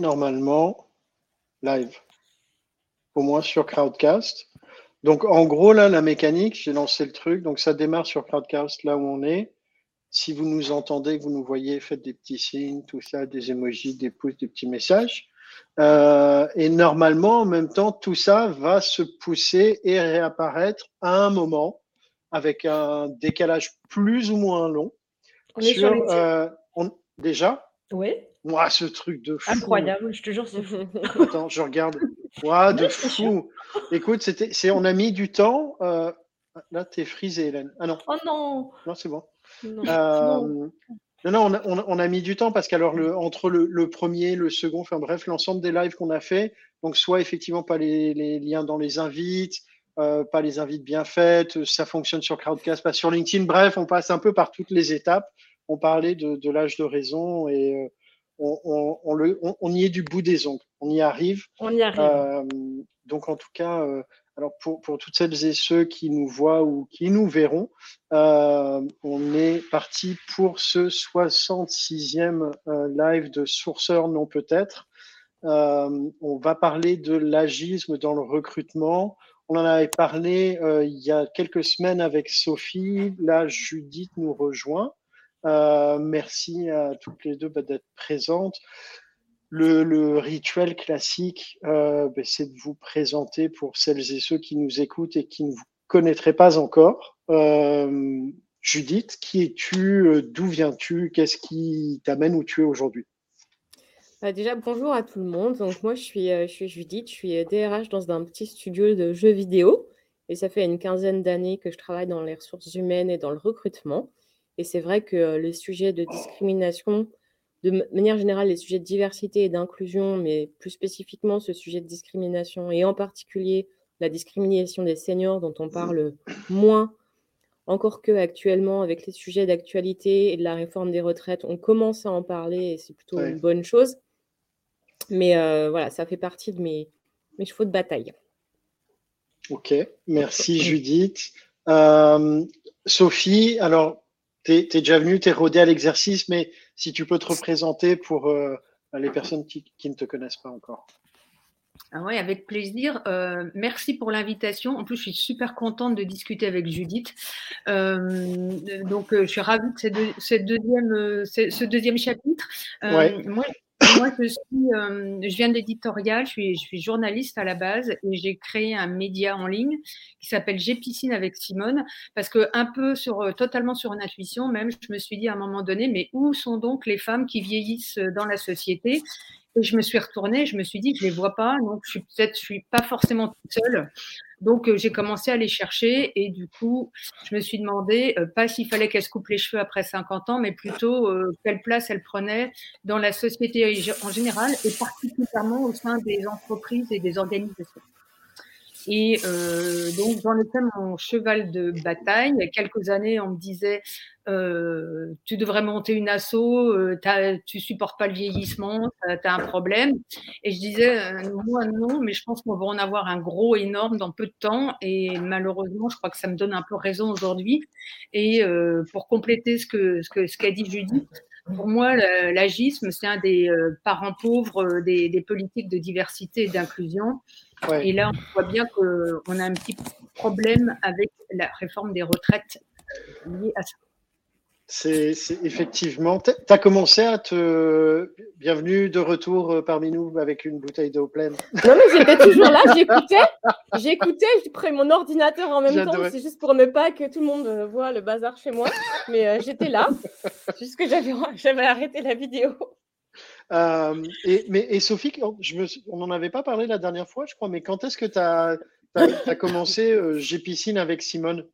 normalement live, au moins sur Crowdcast. Donc en gros, là, la mécanique, j'ai lancé le truc, donc ça démarre sur Crowdcast là où on est. Si vous nous entendez, vous nous voyez, faites des petits signes, tout ça, des emojis, des pouces, des petits messages. Euh, et normalement, en même temps, tout ça va se pousser et réapparaître à un moment avec un décalage plus ou moins long. On est sur, euh, déjà Oui. Moi, ce truc de fou. Incroyable, je te jure, c'est fou. Attends, je regarde. Moi, de fou. Écoute, c'était, c'est, on a mis du temps. Euh, là, t'es frisé, Hélène. Ah non. Oh non. Non, c'est bon. Non. Euh, non, non, on a, on a- on a mis du temps parce qu'alors le, entre le, le premier, le second, enfin bref, l'ensemble des lives qu'on a fait, donc soit effectivement pas les, les liens dans les invites, euh, pas les invites bien faites, ça fonctionne sur Crowdcast, pas sur LinkedIn, bref, on passe un peu par toutes les étapes. On parlait de, de l'âge de raison et euh, on, on, on le, on, on y est du bout des ongles, on y arrive. On y arrive. Euh, donc en tout cas, euh, alors pour, pour toutes celles et ceux qui nous voient ou qui nous verront, euh, on est parti pour ce 66e euh, live de Sourceur non peut-être. Euh, on va parler de l'agisme dans le recrutement. On en avait parlé il y a quelques semaines avec Sophie. Là, Judith nous rejoint. Euh, merci à toutes les deux bah, d'être présentes. Le, rituel classique, euh, ben, c'est de vous présenter pour celles et ceux qui nous écoutent et qui ne vous connaîtraient pas encore. Euh, Judith, qui es-tu? D'où viens-tu? Qu'est-ce qui t'amène où tu es aujourd'hui? Bah, déjà, bonjour à tout le monde. Donc, moi, je suis, je suis Judith, je suis DRH dans un petit studio de jeux vidéo. Et ça fait une quinzaine d'années que je travaille dans les ressources humaines et dans le recrutement. Et c'est vrai que les sujets de discrimination, de manière générale, les sujets de diversité et d'inclusion, mais plus spécifiquement ce sujet de discrimination, et en particulier la discrimination des seniors dont on parle moins, encore que actuellement avec les sujets d'actualité et de la réforme des retraites, on commence à en parler et c'est plutôt Ouais. une bonne chose. Mais euh, voilà, ça fait partie de mes, mes chevaux de bataille. Ok, merci Judith. Euh, Sophie, alors, tu es, déjà venue, tu es rodée à l'exercice, mais si tu peux te représenter pour euh, les personnes qui, qui ne te connaissent pas encore. Ah ouais, avec plaisir. Euh, merci pour l'invitation. En plus, je suis super contente de discuter avec Judith. Euh, donc, je suis ravie de cette deux- cette deuxième, ce ce deuxième chapitre. Ouais. Moi, moi, je, suis, euh, je viens de l'éditorial, je suis, journaliste à la base et j'ai créé un média en ligne qui s'appelle J'ai piscine avec Simone parce que un peu sur, euh, totalement sur une intuition même, je me suis dit à un moment donné, mais où sont donc les femmes qui vieillissent dans la société? Et je me suis retournée, je me suis dit je les vois pas, donc je suis peut-être, je suis pas forcément toute seule. Donc euh, j'ai commencé à les chercher et du coup, je me suis demandé euh, pas s'il fallait qu'elles se coupent les cheveux après 50 ans, mais plutôt euh, quelle place elles prenaient dans la société en général et particulièrement au sein des entreprises et des organisations. Et euh, donc, j'en ai fait mon cheval de bataille. Il y a quelques années, on me disait euh, Tu devrais monter une asso, euh, tu supportes pas le vieillissement, tu as un problème. Et je disais euh, Moi, non, mais je pense qu'on va en avoir un gros, énorme dans peu de temps. Et malheureusement, je crois que ça me donne un peu raison aujourd'hui. Et euh, pour compléter ce que, ce qu'a dit Judith, pour moi, l'agisme, c'est un des euh, parents pauvres des, des politiques de diversité et d'inclusion. Ouais. Et là, on voit bien qu'on a un petit problème avec la réforme des retraites liée à ça. C'est effectivement. Tu as commencé à te. Bienvenue de retour euh, parmi nous avec une bouteille d'eau pleine. Non, mais j'étais toujours là, j'écoutais, j'écoutais, j'ai pris mon ordinateur en même temps, c'est juste pour ne pas que tout le monde euh, voit le bazar chez moi, mais euh, j'étais là, juste que j'avais arrêté la vidéo. Euh, et, mais, et Sophie, je me, on n'en avait pas parlé la dernière fois, je crois, mais quand est-ce que tu as, commencé euh, J'ai piscine avec Simone?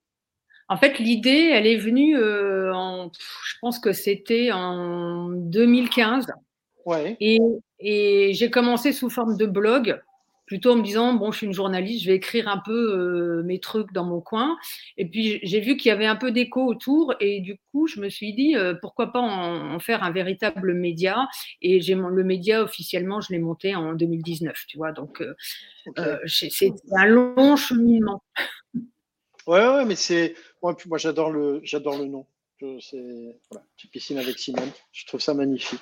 En fait, l'idée, elle est venue, euh, en, je pense que c'était en 2015. Ouais. Et, et j'ai commencé sous forme de blog, plutôt en me disant, bon, je suis une journaliste, je vais écrire un peu euh, mes trucs dans mon coin. Et puis, j'ai vu qu'il y avait un peu d'écho autour. Et du coup, je me suis dit, euh, pourquoi pas en, en faire un véritable média. Et j'ai le média, officiellement, je l'ai monté en 2019, tu vois. Donc, c'est un long cheminement. Ouais, ouais, mais c'est. Moi, moi j'adore le, j'adore le nom. C'est voilà, piscine avec Simone. Je trouve ça magnifique.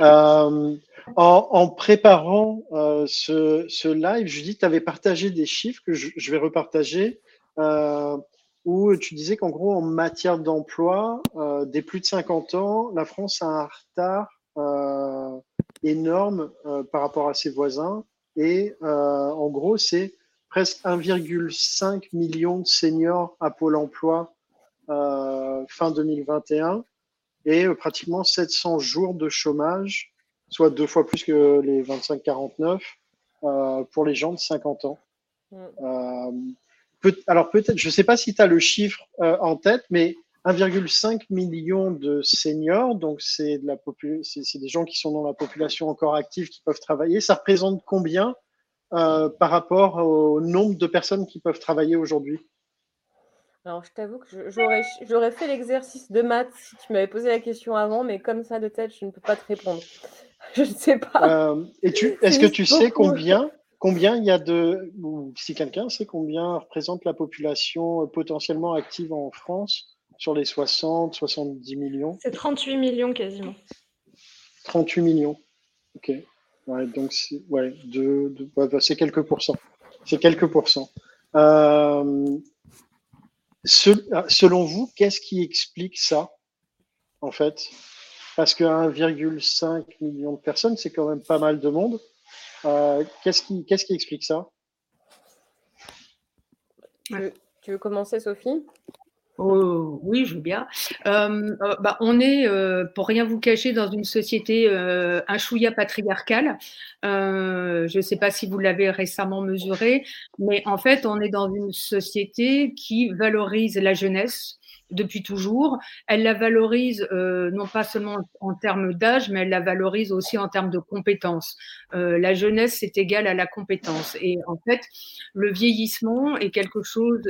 en, préparant ce, live, Judith, tu avais partagé des chiffres que je, vais repartager, où tu disais qu'en gros, en matière d'emploi, des plus de 50 ans, la France a un retard énorme par rapport à ses voisins. Et en gros, c'est presque 1,5 million de seniors à Pôle emploi euh, fin 2021 et euh, pratiquement 700 jours de chômage, soit deux fois plus que les 25-49 euh, pour les gens de 50 ans. Alors peut-être, je ne sais pas si tu as le chiffre en tête, mais 1,5 million de seniors, donc c'est de des gens qui sont dans la population encore active qui peuvent travailler. Ça représente combien euh, par rapport au nombre de personnes qui peuvent travailler aujourd'hui? Alors, je t'avoue que j'aurais fait l'exercice de maths si tu m'avais posé la question avant, mais comme ça de tête, je ne peux pas te répondre. Je ne sais pas. Euh, est-ce que tu sais combien, combien il y a de. Ou si quelqu'un sait combien représente la population potentiellement active en France sur les 60, 70 millions? C'est 38 millions quasiment. 38 millions. Ok. Ouais, donc bah, c'est quelques pourcents. C'est quelques pourcents. Euh, selon vous, qu'est-ce qui explique ça, en fait? Parce que 1,5 million de personnes, c'est quand même pas mal de monde. Euh, qu'est-ce qui explique ça? Tu veux commencer, Sophie? Oh, oui, je veux bien. Euh, euh, bah, on est, euh, pour rien vous cacher, dans une société un chouïa patriarcale. je ne sais pas si vous l'avez récemment mesuré, mais en fait, on est dans une société qui valorise la jeunesse depuis toujours. Elle la valorise non pas seulement en termes d'âge, mais elle la valorise aussi en termes de compétences. la jeunesse, c'est égal à la compétence. Et en fait, le vieillissement est quelque chose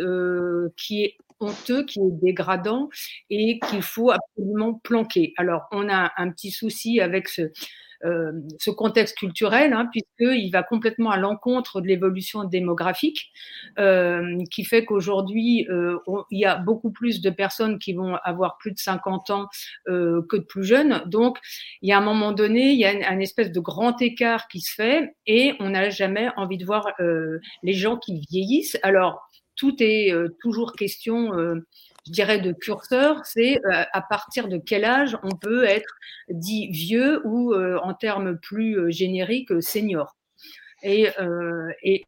qui est honteux, qui est dégradant et qu'il faut absolument planquer. Alors, on a un petit souci avec ce, euh, ce contexte culturel, hein, puisqu'il va complètement à l'encontre de l'évolution démographique, euh, qui fait qu'aujourd'hui, euh, il y a beaucoup plus de personnes qui vont avoir plus de 50 ans euh, que de plus jeunes. Donc, il y a un moment donné, il y a un, espèce de grand écart qui se fait et on n'a jamais envie de voir euh, les gens qui vieillissent. Alors, tout est euh, toujours question, euh, je dirais, de curseur. C'est euh, à partir de quel âge on peut être dit vieux ou, en termes plus génériques, senior. Et, euh, et,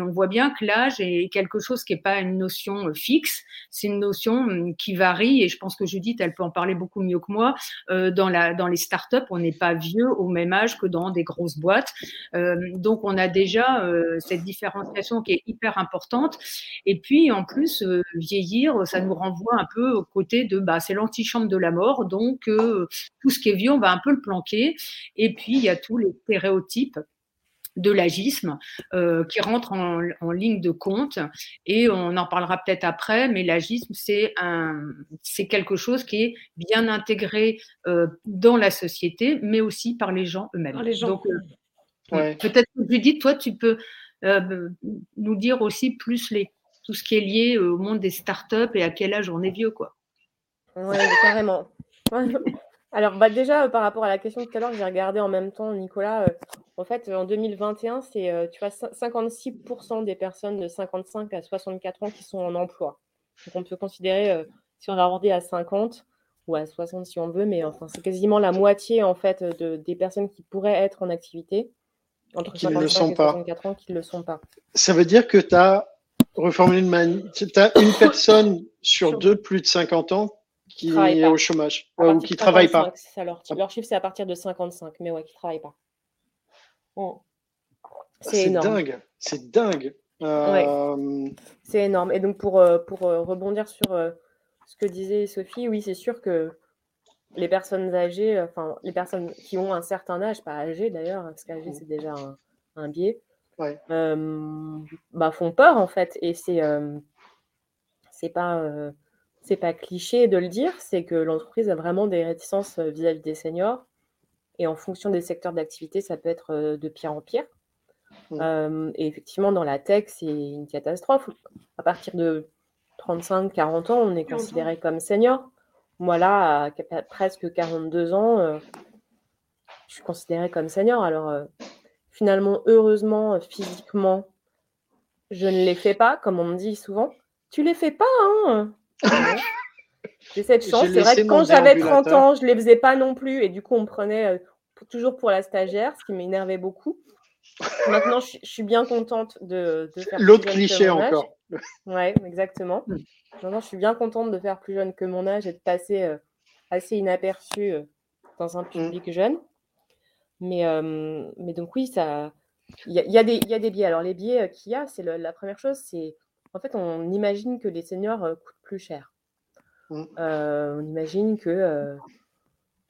on voit bien que l'âge est quelque chose qui n'est pas une notion euh, fixe, c'est une notion hum, qui varie. Et je pense que Judith, elle peut en parler beaucoup mieux que moi. Euh, dans, les startups, on n'est pas vieux au même âge que dans des grosses boîtes. Donc, on a déjà cette différenciation qui est hyper importante. Et puis, en plus, vieillir, ça nous renvoie un peu au côté de, bah, c'est l'antichambre de la mort. Donc, tout ce qui est vieux, on va un peu le planquer. Et puis, il y a tous les stéréotypes de l'agisme euh, qui rentre en, en, ligne de compte et on en parlera peut-être après, mais l'agisme c'est un c'est quelque chose qui est bien intégré euh, dans la société, mais aussi par les gens eux-mêmes. Donc euh, ouais. peut-être Judith, toi tu peux euh, nous dire aussi plus les tout ce qui est lié au monde des startups et à quel âge on est vieux quoi. Oui, carrément. Alors, bah, déjà, par rapport à la question de tout à l'heure, j'ai regardé en même temps, Nicolas. en fait, en 2021, c'est tu vois, 56% des personnes de 55 à 64 ans qui sont en emploi. Donc, on peut considérer, si on arrondit à 50 ou à 60 si on veut, mais enfin, c'est quasiment la moitié en fait de, des personnes qui pourraient être en activité entre 55 et 64 ans qui ne le sont pas. Ça veut dire que tu as reformulé as une personne sur deux plus de 50 ans qui est au chômage ou qui ne travaille pas. leur, leur, chiffre, c'est à partir de 55, mais ouais, qui ne travaille pas. Ah, c'est dingue, c'est dingue. Euh... C'est énorme. Et donc, pour, euh, pour euh, rebondir sur euh, ce que disait Sophie, oui, c'est sûr que les personnes âgées, enfin, les personnes qui ont un certain âge, pas âgées d'ailleurs, parce qu'âgé, c'est déjà un, un biais, ouais. bah, font peur en fait. Et c'est c'est pas c'est pas cliché de le dire, c'est que l'entreprise a vraiment des réticences euh, vis-à-vis des seniors. Et en fonction des secteurs d'activité, ça peut être euh, de pire en pire. Euh, et effectivement, dans la tech, c'est une catastrophe. À partir de 35-40 ans, on est considéré comme senior. Moi, là, à presque 42 ans, je suis considérée comme senior. Alors, euh, finalement, heureusement, physiquement, je ne les fais pas, comme on me dit souvent. Tu les fais pas, hein? J'ai cette chance. C'est vrai que quand j'avais 30 ans, je ne les faisais pas non plus. Et du coup, on me prenait toujours pour la stagiaire, ce qui m'énervait beaucoup. Maintenant, je, suis bien contente de, faire. L'autre cliché encore. Oui, exactement. Maintenant, je suis bien contente de faire plus jeune que mon âge et de passer euh, assez inaperçu euh, dans un hmm. public jeune. Mais, euh, mais donc, oui, ça. Il y, y, a des biais. Alors, les biais qu'il y a, c'est la première chose, c'est. En fait, on imagine que les seniors coûtent plus cher. Hmm. on imagine que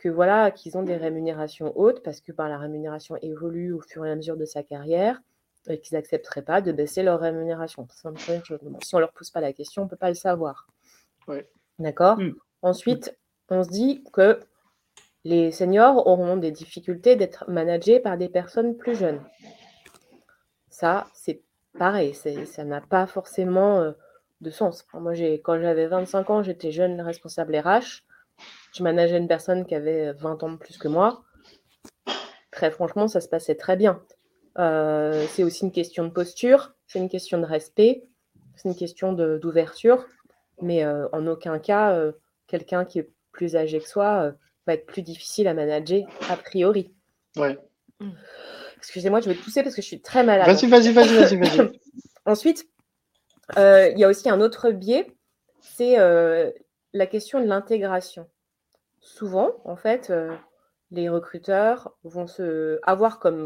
voilà qu'ils ont des rémunérations hautes parce que ben, la rémunération évolue au fur et à mesure de sa carrière et qu'ils n'accepteraient pas de baisser leur rémunération. Si on ne leur pose pas la question, on ne peut pas le savoir. D'accord? Mmh. Ensuite, on se dit que les seniors auront des difficultés d'être managés par des personnes plus jeunes. Ça, c'est pareil, ça n'a pas forcément euh, de sens. Moi, quand j'avais 25 ans, j'étais jeune responsable RH je manageais une personne qui avait 20 ans de plus que moi. Très franchement, ça se passait très bien. Euh, c'est aussi une question de posture, c'est une question de respect, c'est une question d'ouverture, mais euh, en aucun cas, euh, quelqu'un qui est plus âgé que soi va être plus difficile à manager a priori. Ouais. Excusez-moi, je vais tousser parce que je suis très malade. Vas-y, vas-y, vas-y, vas-y. Vas Ensuite, il y a aussi un autre biais, c'est la question de l'intégration souvent, en fait, euh, les recruteurs vont se avoir comme,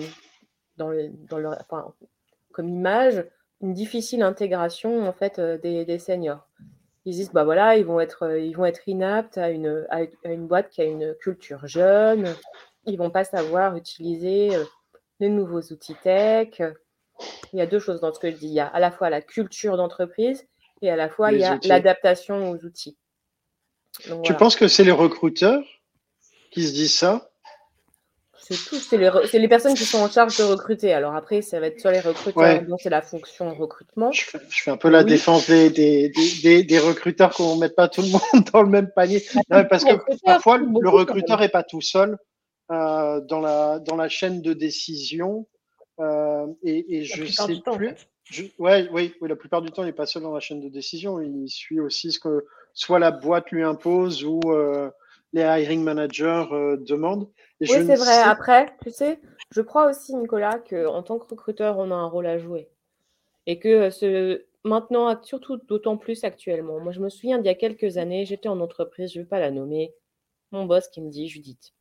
dans, dans leur, comme image une difficile intégration en fait euh, des, seniors. Ils disent bah voilà, ils vont être, ils vont être inaptes à une, à une boîte qui a une culture jeune. Ils vont pas savoir utiliser euh, les nouveaux outils tech. Il y a deux choses dans ce que je dis. Il y a à la fois la culture d'entreprise et à la fois il y a l'adaptation aux outils tu penses que c'est les recruteurs qui se disent ça? C'est tout, c'est les, personnes qui sont en charge de recruter. Alors après, ça va être sur les recruteurs, c'est la fonction recrutement. Je fais, un peu la défense des, des, recruteurs qu'on ne mette pas tout le monde dans le même panier. parce que parfois, le recruteur n'est pas tout seul euh, dans, la, dans la chaîne de décision. Euh, et, je sais plus. ouais, oui, oui, la plupart du temps, il n'est pas seul dans la chaîne de décision. Il suit aussi ce que soit la boîte lui impose ou euh, les hiring managers euh, demandent. oui, c'est vrai. Après, tu sais, je crois aussi, Nicolas, qu'en tant que recruteur, on a un rôle à jouer. Et que ce... maintenant, surtout d'autant plus actuellement. Moi, je me souviens d'il y a quelques années, j'étais en entreprise, je ne vais pas la nommer. Mon boss qui me dit, Judith,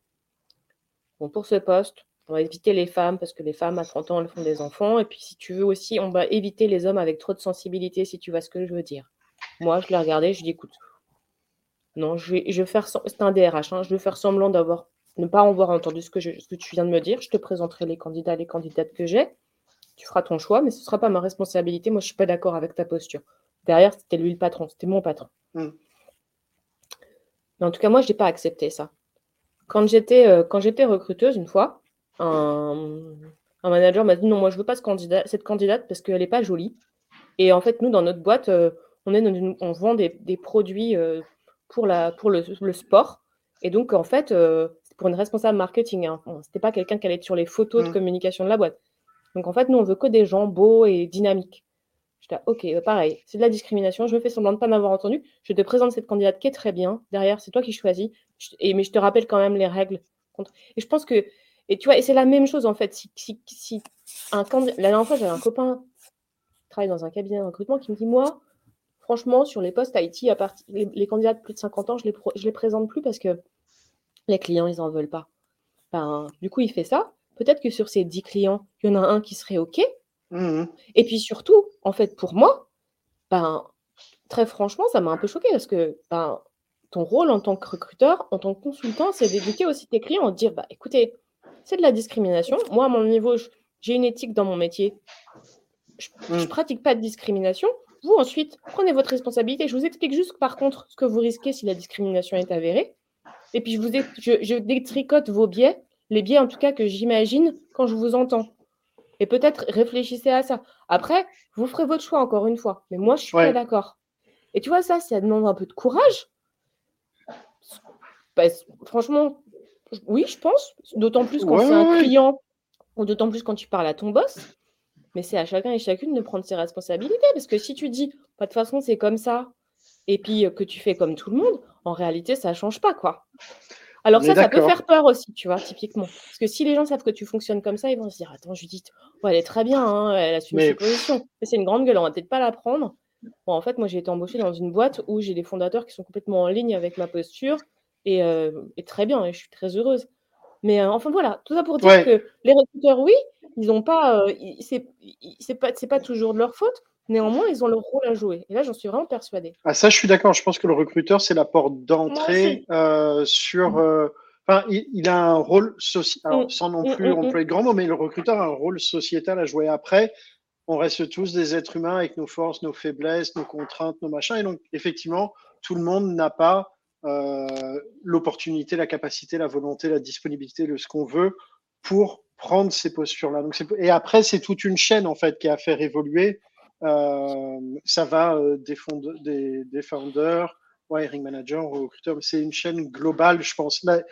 bon, pour ce poste, on va éviter les femmes parce que les femmes à 30 ans, elles font des enfants. Et puis, si tu veux aussi, on va éviter les hommes avec trop de sensibilité, si tu vois ce que je veux dire. Moi, je l'ai regardé, je dis, écoute, non, je vais, je faire. C'est un DRH. Hein, je vais faire semblant d'avoir ne pas avoir entendu ce que, je, ce que tu viens de me dire. Je te présenterai les candidats, les candidates que j'ai. Tu feras ton choix, mais ce ne sera pas ma responsabilité. Moi, je ne suis pas d'accord avec ta posture. Derrière, c'était lui le patron, c'était mon patron. Hmm. Mais en tout cas, moi, je n'ai pas accepté ça. Quand j'étais euh, quand j'étais recruteuse, une fois, un, manager m'a dit non, moi, je ne veux pas ce candidat, cette candidate parce qu'elle n'est pas jolie. Et en fait, nous, dans notre boîte, euh, on, est on vend des, produits euh, pour, la, pour le, sport. Et donc, en fait, pour une responsable marketing. Hein. C'était pas quelqu'un qui allait être sur les photos de mmh. communication de la boîte. Donc, en fait, nous, on veut que des gens beaux et dynamiques. J'étais, ok, euh, pareil, c'est de la discrimination. Je me fais semblant de ne pas m'avoir entendu. Je te présente cette candidate qui est très bien. Derrière, c'est toi qui choisis. Et, mais je te rappelle quand même les règles. Et je pense que, et tu vois, et c'est la même chose en fait. Si, si, si un candidat, la dernière fois, j'avais un copain qui travaille dans un cabinet de recrutement qui me dit, moi, franchement, sur les postes IT, à partir, les, candidats de plus de 50 ans, je ne les, les présente plus parce que les clients, ils n'en veulent pas. Ben, du coup, il fait ça. Peut-être que sur ces 10 clients, il y en a un qui serait OK. Mmh Et puis surtout, en fait, pour moi, ben, très franchement, ça m'a un peu choqué parce que ben, ton rôle en tant que recruteur, en tant que consultant, c'est d'éduquer aussi tes clients, de dire bah, écoutez, c'est de la discrimination. Moi, à mon niveau, j'ai une éthique dans mon métier. Je ne mmh. pratique pas de discrimination. Vous, ensuite, prenez votre responsabilité. Je vous explique juste, par contre, ce que vous risquez si la discrimination est avérée. Et puis, je, vous je, détricote vos biais, les biais en tout cas que j'imagine quand je vous entends. Et peut-être réfléchissez à ça. Après, vous ferez votre choix encore une fois. Mais moi, je suis pas d'accord. Et tu vois, ça, ça demande un peu de courage. Bah, franchement, Oui, je pense. D'autant plus quand c'est un client ou d'autant plus quand tu parles à ton boss. Mais c'est à chacun et chacune de prendre ses responsabilités. Parce que si tu dis, bah, de toute façon, c'est comme ça, et puis que tu fais comme tout le monde, en réalité, ça ne change pas, quoi. Alors ça, ça peut faire peur aussi, tu vois, typiquement. Parce que si les gens savent que tu fonctionnes comme ça, ils vont se dire, attends, Judith, elle est très bien, hein, elle assume ses positions. Mais c'est une grande gueule, on va peut-être pas la prendre. Bon, en fait, moi, j'ai été embauchée dans une boîte où j'ai des fondateurs qui sont complètement en ligne avec ma posture et, euh, très bien, et je suis très heureuse. Mais euh, enfin, voilà, tout ça pour dire que les recruteurs, oui, ils n'ont pas, euh, c'est pas, pas toujours de leur faute, Néanmoins, ils ont leur rôle à jouer. Et là, j'en suis vraiment persuadée. Ah, ça, je suis d'accord. Je pense que le recruteur, c'est la porte d'entrée euh, sur. Mm. Euh, enfin, il, a un rôle social. Mm. Sans non mm, plus employer de grands mots, mais le recruteur a un rôle sociétal à jouer. Après, on reste tous des êtres humains avec nos forces, nos faiblesses, nos contraintes, nos machins. Et donc, effectivement, tout le monde n'a pas euh, l'opportunité, la capacité, la volonté, la disponibilité de ce qu'on veut pour prendre ces postures-là. Donc, et après, c'est toute une chaîne en fait qui a fait évoluer euh, ça va euh, des, des, des founders, hiring manager, recruteurs. C'est une chaîne globale, je pense. La,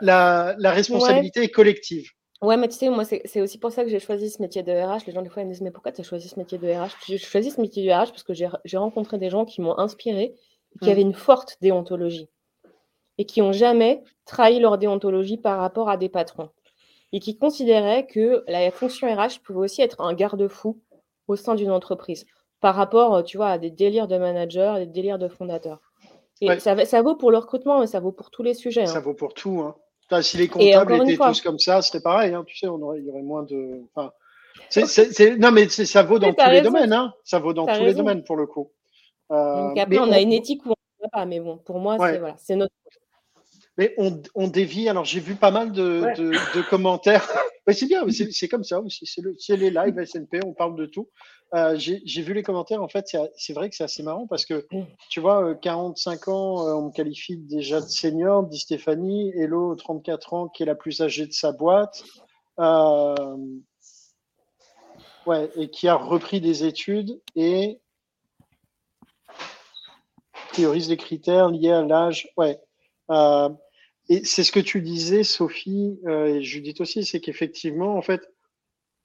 la, la, responsabilité est collective. Ouais, mais tu sais, moi, c'est aussi pour ça que j'ai choisi ce métier de RH. Les gens, des fois, ils me disent, mais pourquoi tu as choisi ce métier de RH J'ai choisi ce métier de RH parce que j'ai rencontré des gens qui m'ont inspiré, qui mm. avaient une forte déontologie et qui n'ont jamais trahi leur déontologie par rapport à des patrons et qui considéraient que la fonction RH pouvait aussi être un garde-fou au sein d'une entreprise par rapport, euh, tu vois, à des délires de managers, des délires de fondateurs. Et ça, ça, vaut pour le recrutement, mais ça vaut pour tous les sujets. Ça hein. vaut pour tout. Hein. Si les comptables étaient tous comme ça, c'était pareil. Hein. Tu sais, on aurait, il y aurait moins de. Enfin, non, mais ça vaut dans tous les domaines. Hein. Ça vaut dans tous les domaines pour le coup. Euh, Donc après, on, a une éthique où on ne pas, mais bon, pour moi, c'est voilà, notre. Mais on, on dévie. Alors, j'ai vu pas mal de, de, de commentaires c'est bien, c'est comme ça aussi. C'est les lives SNP, on parle de tout. Euh, J'ai vu les commentaires, en fait, c'est vrai que c'est assez marrant parce que, mm. tu vois, 45 euh, ans, euh, on me qualifie déjà de senior, dit Stéphanie. Hello, 34 ans, qui est la plus âgée de sa boîte. Euh, ouais, et qui a repris des études et priorise les critères liés à l'âge. Ouais. Euh, et c'est ce que tu disais, Sophie, euh, et Judith aussi, c'est qu'effectivement, en fait,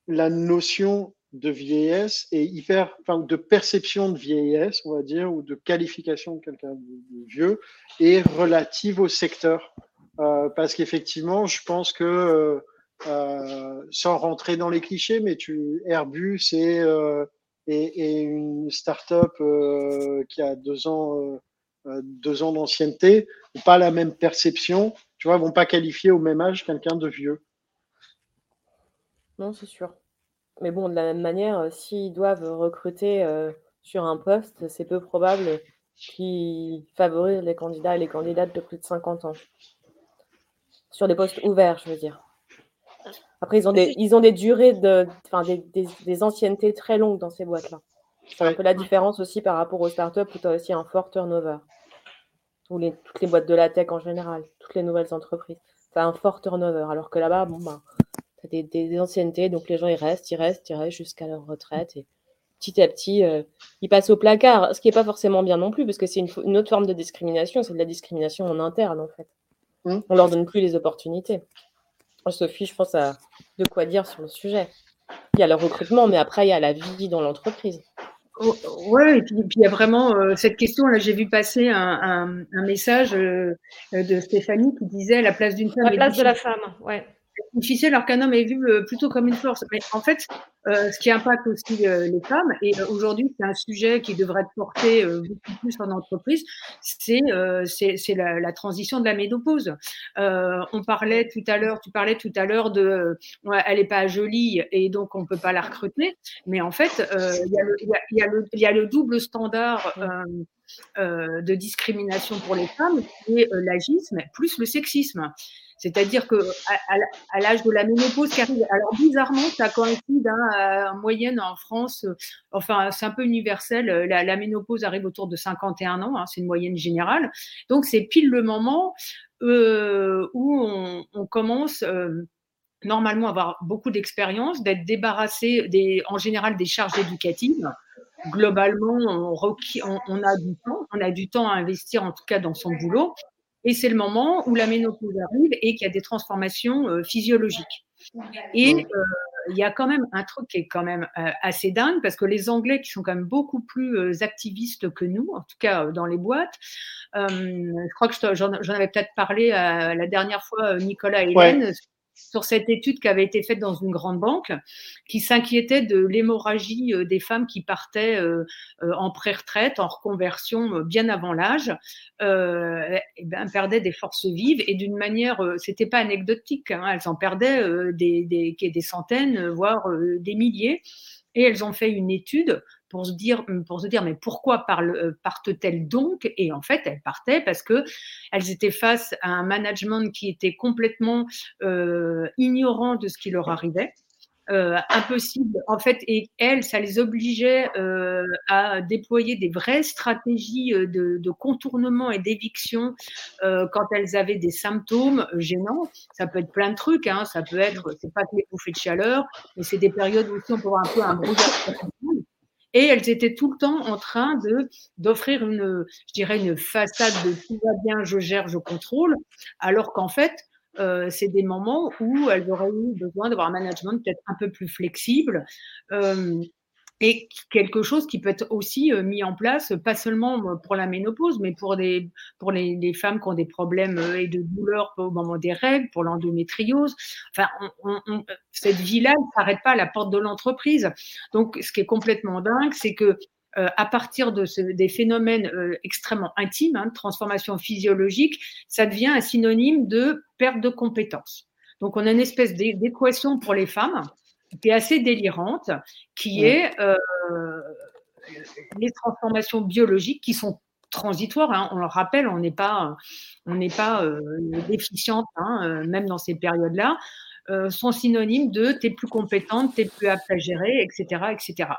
la notion de vieillesse est hyper, enfin, de perception de vieillesse, on va dire, ou de qualification de quelqu'un de, vieux, est relative au secteur. Euh, parce qu'effectivement, je pense que, euh, sans rentrer dans les clichés, mais tu, Airbus et une start-up qui a deux ans deux ans d'ancienneté, pas la même perception, tu vois, vont pas qualifier au même âge quelqu'un de vieux. Non, c'est sûr. Mais bon, de la même manière, euh, s'ils doivent recruter euh, sur un poste, c'est peu probable qu'ils favorisent les candidats et les candidates de plus de 50 ans. Sur des postes ouverts, je veux dire. Après, ils ont des, ils ont des durées de, enfin, des, des anciennetés très longues dans ces boîtes-là. C'est un peu la différence aussi par rapport aux startups où tu as aussi un fort turnover. Les, toutes les boîtes de la tech en général, toutes les nouvelles entreprises. Tu as un fort turnover. Alors que là-bas, bon, ben, tu as des, anciennetés, donc les gens ils restent, ils restent, ils restent jusqu'à leur retraite. Et petit à petit, euh, ils passent au placard. Ce qui n'est pas forcément bien non plus, parce que c'est une, autre forme de discrimination. C'est de la discrimination en interne, en fait. Mmh. On leur donne plus les opportunités. Sophie, je pense, a de quoi dire sur le sujet. Il y a le recrutement, mais après, il y a la vie dans l'entreprise. Oh, ouais, et puis, il y a vraiment euh, cette question. Là, j'ai vu passer un, message euh, de Stéphanie qui disait la place d'une femme. La place de la femme, ouais difficile alors qu'un homme est vu euh, plutôt comme une force. Mais en fait, euh, ce qui impacte aussi euh, les femmes, et aujourd'hui c'est un sujet qui devrait être porté beaucoup plus en entreprise, c'est la, la, transition de la ménopause. on parlait tout à l'heure, tu parlais tout à l'heure de, elle est pas jolie et donc on peut pas la recruter, mais en fait il y, a le, y, a, le, double standard. de discrimination pour les femmes, qui l'agisme plus le sexisme. C'est-à-dire que à, l'âge de la ménopause qui arrive, alors bizarrement, ça coïncide hein, en moyenne en France, euh, enfin c'est un peu universel, euh, la, ménopause arrive autour de 51 ans, hein, c'est une moyenne générale. Donc c'est pile le moment euh, où on, commence normalement à avoir beaucoup d'expérience, d'être débarrassé en général des charges éducatives globalement, on a du temps à investir en tout cas dans son boulot. Et c'est le moment où la ménopause arrive et qu'il y a des transformations euh, physiologiques. Et euh, il y a quand même un truc qui est quand même euh, assez dingue parce que les Anglais qui sont quand même beaucoup plus activistes que nous, en tout cas dans les boîtes, je crois que j'en avais peut-être parlé la dernière fois, Nicolas et Hélène, sur cette étude qui avait été faite dans une grande banque, qui s'inquiétait de l'hémorragie euh, des femmes qui partaient euh, euh, en pré-retraite, en reconversion bien avant l'âge, euh, et ben, perdaient des forces vives et d'une manière, c'était pas anecdotique, hein, elles en perdaient des, des, des, centaines, voire des milliers. Et elles ont fait une étude pour se dire, pour se dire mais pourquoi euh, partent-elles donc? Et en fait, elles partaient parce que elles étaient face à un management qui était complètement euh, ignorant de ce qui leur arrivait. Euh, impossible. En fait, et elles, ça les obligeait à déployer des vraies stratégies de, contournement et d'éviction quand elles avaient des symptômes gênants. Ça peut être plein de trucs. Hein. Ça peut être, c'est pas que les bouffées de chaleur, mais c'est des périodes où on peut avoir un peu un brouillard et elles étaient tout le temps en train de d'offrir une, je dirais, une façade de tout va bien, je gère, je contrôle, alors qu'en fait, euh, c'est des moments où elles auraient eu besoin d'avoir un management peut-être un peu plus flexible. Euh, et quelque chose qui peut être aussi euh, mis en place, pas seulement euh, pour la ménopause, mais pour, des, pour les, les femmes qui ont des problèmes euh, et de douleurs au moment des règles, pour l'endométriose. Enfin, on, on, cette vie-là ne s'arrête pas à la porte de l'entreprise. Donc, ce qui est complètement dingue, c'est que euh, à partir de ce, des phénomènes euh, extrêmement intimes, hein, de transformation physiologique, ça devient un synonyme de perte de compétences. Donc, on a une espèce d'équation pour les femmes qui est assez délirante, qui est euh, les transformations biologiques qui sont transitoires. Hein. On le rappelle, on n'est pas, on n'est pas euh, déficiente, hein, euh, même dans ces périodes-là. Euh, sont synonymes de t'es plus compétente, t'es plus apte à gérer, etc., etc.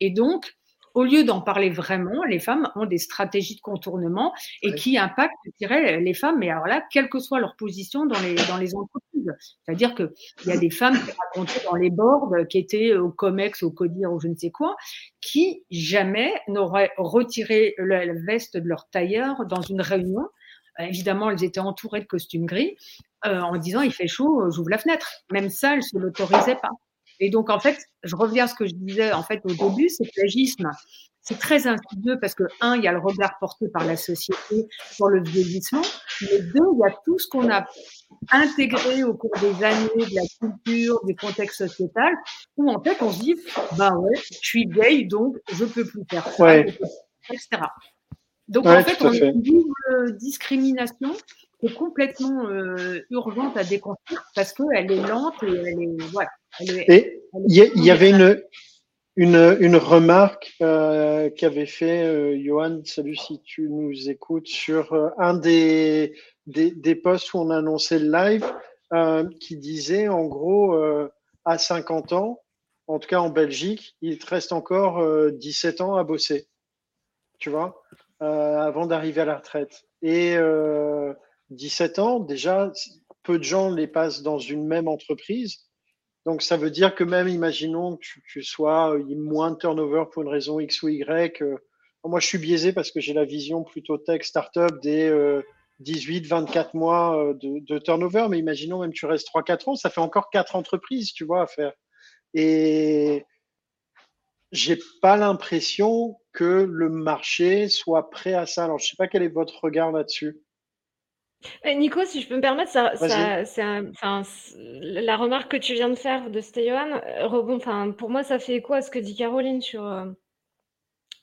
Et donc, au lieu d'en parler vraiment, les femmes ont des stratégies de contournement et qui impactent, je dirais, les femmes, mais alors là, quelle que soit leur position dans les, dans les entreprises. C'est-à-dire qu'il y a des femmes qui racontaient dans les boards, qui étaient au COMEX, au CODIR ou je ne sais quoi, qui jamais n'auraient retiré la veste de leur tailleur dans une réunion. Évidemment, elles étaient entourées de costumes gris, euh, en disant il fait chaud, j'ouvre la fenêtre. Même ça, elles ne se l'autorisaient pas. Et donc, en fait, je reviens à ce que je disais en fait au début, c'est que l'agisme, c'est très insidieux parce que, un, il y a le regard porté par la société sur le vieillissement, mais deux, il y a tout ce qu'on a intégré au cours des années de la culture, du contexte sociétal, où en fait on se dit, ben ouais, je suis vieille, donc je peux plus faire ça, etc. Donc en fait, on a une double discrimination qui est complètement euh, urgente à déconstruire parce qu'elle est lente et elle est, voilà, et il y, avait une, une, une remarque euh, qu'avait fait euh, Johan, salut si tu nous écoutes, sur euh, un des, des, des, posts où on annonçait le live, euh, qui disait en gros euh, à 50 ans, en tout cas en Belgique, il te reste encore 17 ans à bosser, tu vois, avant d'arriver à la retraite. Et 17 ans, déjà, peu de gens les passent dans une même entreprise. Donc, ça veut dire que même, imaginons que tu, sois euh, moins de turnover pour une raison X ou Y. Euh, moi, je suis biaisé parce que j'ai la vision plutôt tech startup des 18, euh, 24 mois de, turnover. Mais imaginons même tu restes 3-4 ans, ça fait encore 4 entreprises, tu vois, à faire. Et j'ai pas l'impression que le marché soit prêt à ça. Alors, je sais pas quel est votre regard là-dessus. Eh, Nico, si je peux me permettre, ça, la remarque que tu viens de faire de Stéphane, euh, pour moi, ça fait écho à ce que dit Caroline sur, euh,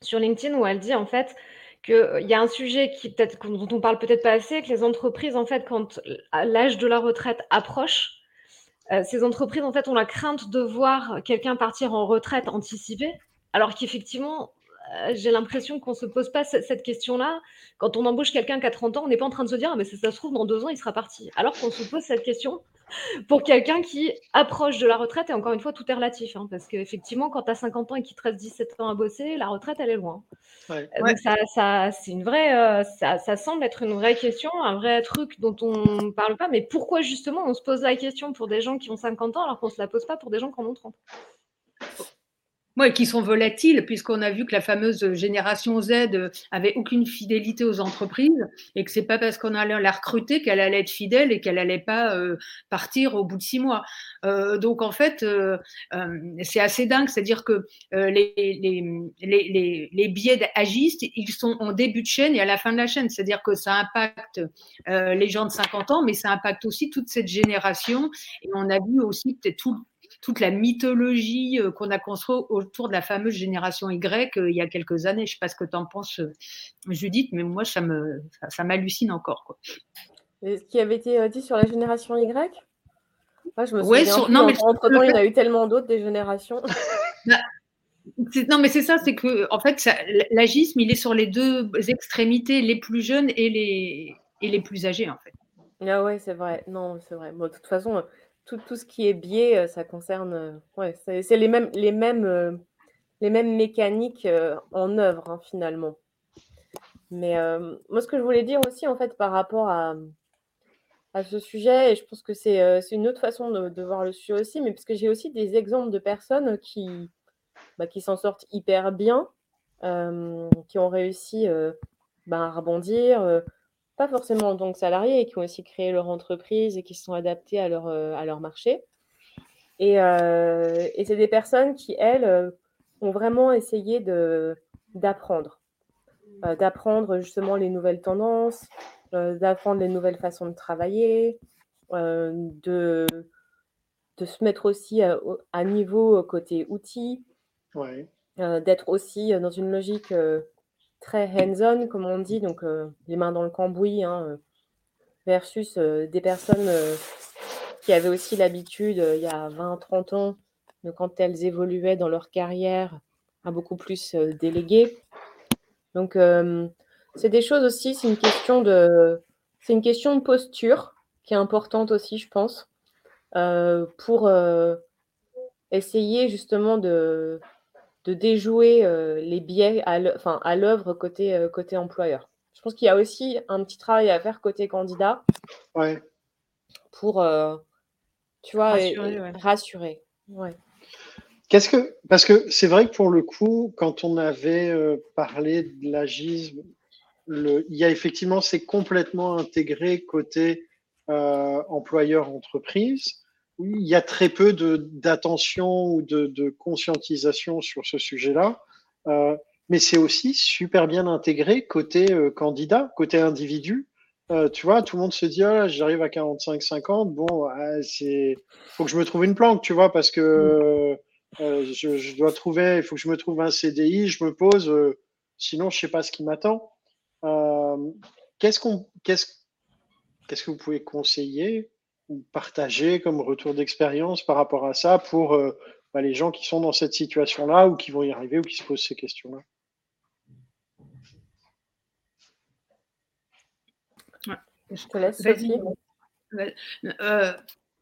sur LinkedIn, où elle dit en fait qu'il euh, y a un sujet qui peut-être dont on parle peut-être pas assez, que les entreprises, en fait, quand l'âge de la retraite approche, ces entreprises, en fait, ont la crainte de voir quelqu'un partir en retraite anticipée, alors qu'effectivement, j'ai l'impression qu'on ne se pose pas cette question-là. Quand on embauche quelqu'un qui a 30 ans, on n'est pas en train de se dire, ah, mais ça, se trouve, dans deux ans, il sera parti. Alors qu'on se pose cette question pour quelqu'un qui approche de la retraite. Et encore une fois, tout est relatif. Hein, parce qu'effectivement, quand tu as 50 ans et qu'il te reste 17 ans à bosser, la retraite, elle est loin. Euh, donc, ça, c'est une vraie, euh, ça, ça, semble être une vraie question, un vrai truc dont on ne parle pas. Mais pourquoi, justement, on se pose la question pour des gens qui ont 50 ans alors qu'on ne se la pose pas pour des gens qui en ont 30 Oui, qui sont volatiles, puisqu'on a vu que la fameuse génération Z avait aucune fidélité aux entreprises et que c'est pas parce qu'on allait la recruter qu'elle allait être fidèle et qu'elle allait pas euh, partir au bout de six mois. Euh, donc en fait, euh, c'est assez dingue, c'est-à-dire que les, biais agistes, ils sont en début de chaîne et à la fin de la chaîne, c'est-à-dire que ça impacte les gens de 50 ans, mais ça impacte aussi toute cette génération. Et on a vu aussi tout toute la mythologie euh, qu'on a construite autour de la fameuse génération Y euh, il y a quelques années. Je ne sais pas ce que tu en penses, euh, Judith, mais moi, ça me, ça, m'hallucine encore. Quoi. ce qui avait été dit sur la génération Y? Moi, je me souviens. non, mais entre temps, il y en a eu tellement d'autres des générations. Bah, non, mais c'est ça, c'est que en fait, l'agisme, il est sur les deux extrémités, les plus jeunes et les, et les plus âgés, en fait. Ah ouais, c'est vrai. Non, c'est vrai. Bon, de toute façon, tout, tout ce qui est biais, euh, ça concerne. Euh, ouais, c'est les mêmes, les, mêmes, euh, les mêmes mécaniques en œuvre, hein, finalement. Mais moi, ce que je voulais dire aussi, en fait, par rapport à, à ce sujet, et je pense que c'est une autre façon de, voir le sujet aussi, mais parce que j'ai aussi des exemples de personnes qui, bah, qui s'en sortent hyper bien, qui ont réussi bah, à rebondir pas forcément en tant que salariés, et qui ont aussi créé leur entreprise et qui se sont adaptés à leur, euh, à leur marché. Et, euh, et c'est des personnes qui, elles, euh, ont vraiment essayé d'apprendre. d'apprendre justement les nouvelles tendances, d'apprendre les nouvelles façons de travailler, de, de se mettre aussi à, niveau côté outils, d'être aussi dans une logique très hands-on, comme on dit, donc euh, les mains dans le cambouis, hein, euh, versus euh, des personnes qui avaient aussi l'habitude, il y a 20-30 ans, de quand elles évoluaient dans leur carrière, à beaucoup plus déléguer. Donc, c'est des choses aussi, c'est une question de, c'est une question de posture qui est importante aussi, je pense, pour essayer justement de, de déjouer euh, les biais à l'œuvre côté, euh, côté employeur. Je pense qu'il y a aussi un petit travail à faire côté candidat ouais. pour, euh, tu vois, rassurer. Ouais. Qu'est-ce que parce que c'est vrai que pour le coup, quand on avait parlé de l'agisme, il y a effectivement c'est complètement intégré côté employeur entreprise il y a très peu d'attention ou de, de, conscientisation sur ce sujet-là. Euh, mais c'est aussi super bien intégré côté euh, candidat, côté individu. Euh, tu vois, tout le monde se dit, ah, j'arrive à 45-50, bon, c'est, faut que je me trouve une planque, tu vois, parce que euh, je, je, dois trouver, il faut que je me trouve un CDI, je me pose, euh, sinon je sais pas ce qui m'attend. qu'est-ce qu'on, qu'est-ce, qu'est-ce que vous pouvez conseiller partager comme retour d'expérience par rapport à ça pour euh, bah, les gens qui sont dans cette situation-là ou qui vont y arriver ou qui se posent ces questions-là Je te laisse. Vas-y. Euh,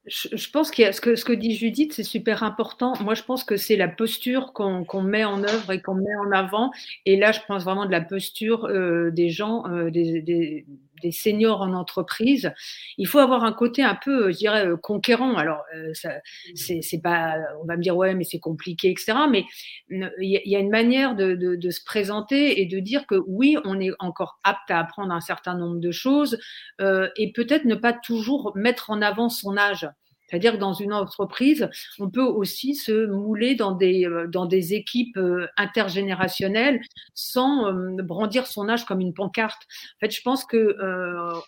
je, pense que ce, que ce que dit Judith, c'est super important. Moi, je pense que c'est la posture qu'on met en œuvre et qu'on met en avant. Et là, je pense vraiment de la posture euh, des gens, euh, des, des, des, seniors en entreprise. Il faut avoir un côté un peu, je dirais, euh, conquérant. Alors, c'est pas, on va me dire, ouais, mais c'est compliqué, etc. Mais il y, a une manière de, de, de, se présenter et de dire que oui, on est encore apte à apprendre un certain nombre de choses et peut-être ne pas toujours mettre en avant son âge. C'est-à-dire que dans une entreprise, on peut aussi se mouler dans des, euh, dans des équipes euh, intergénérationnelles sans euh, brandir son âge comme une pancarte. En fait, je pense que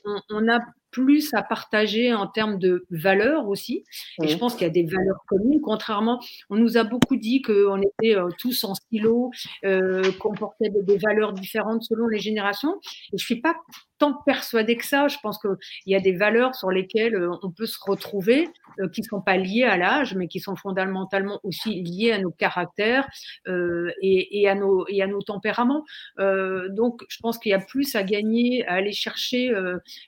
on, on a plus à partager en termes de valeurs aussi. Et je pense qu'il y a des valeurs communes. Contrairement, on nous a beaucoup dit qu'on était tous en silo, euh, qu'on portait des, valeurs différentes selon les générations. Et je suis pas tant persuadée que ça. Je pense qu'il y a des valeurs sur lesquelles euh, on peut se retrouver, qui ne sont pas liées à l'âge, mais qui sont fondamentalement aussi liées à nos caractères et, et, à nos, et à nos tempéraments. donc, je pense qu'il y a plus à gagner à aller chercher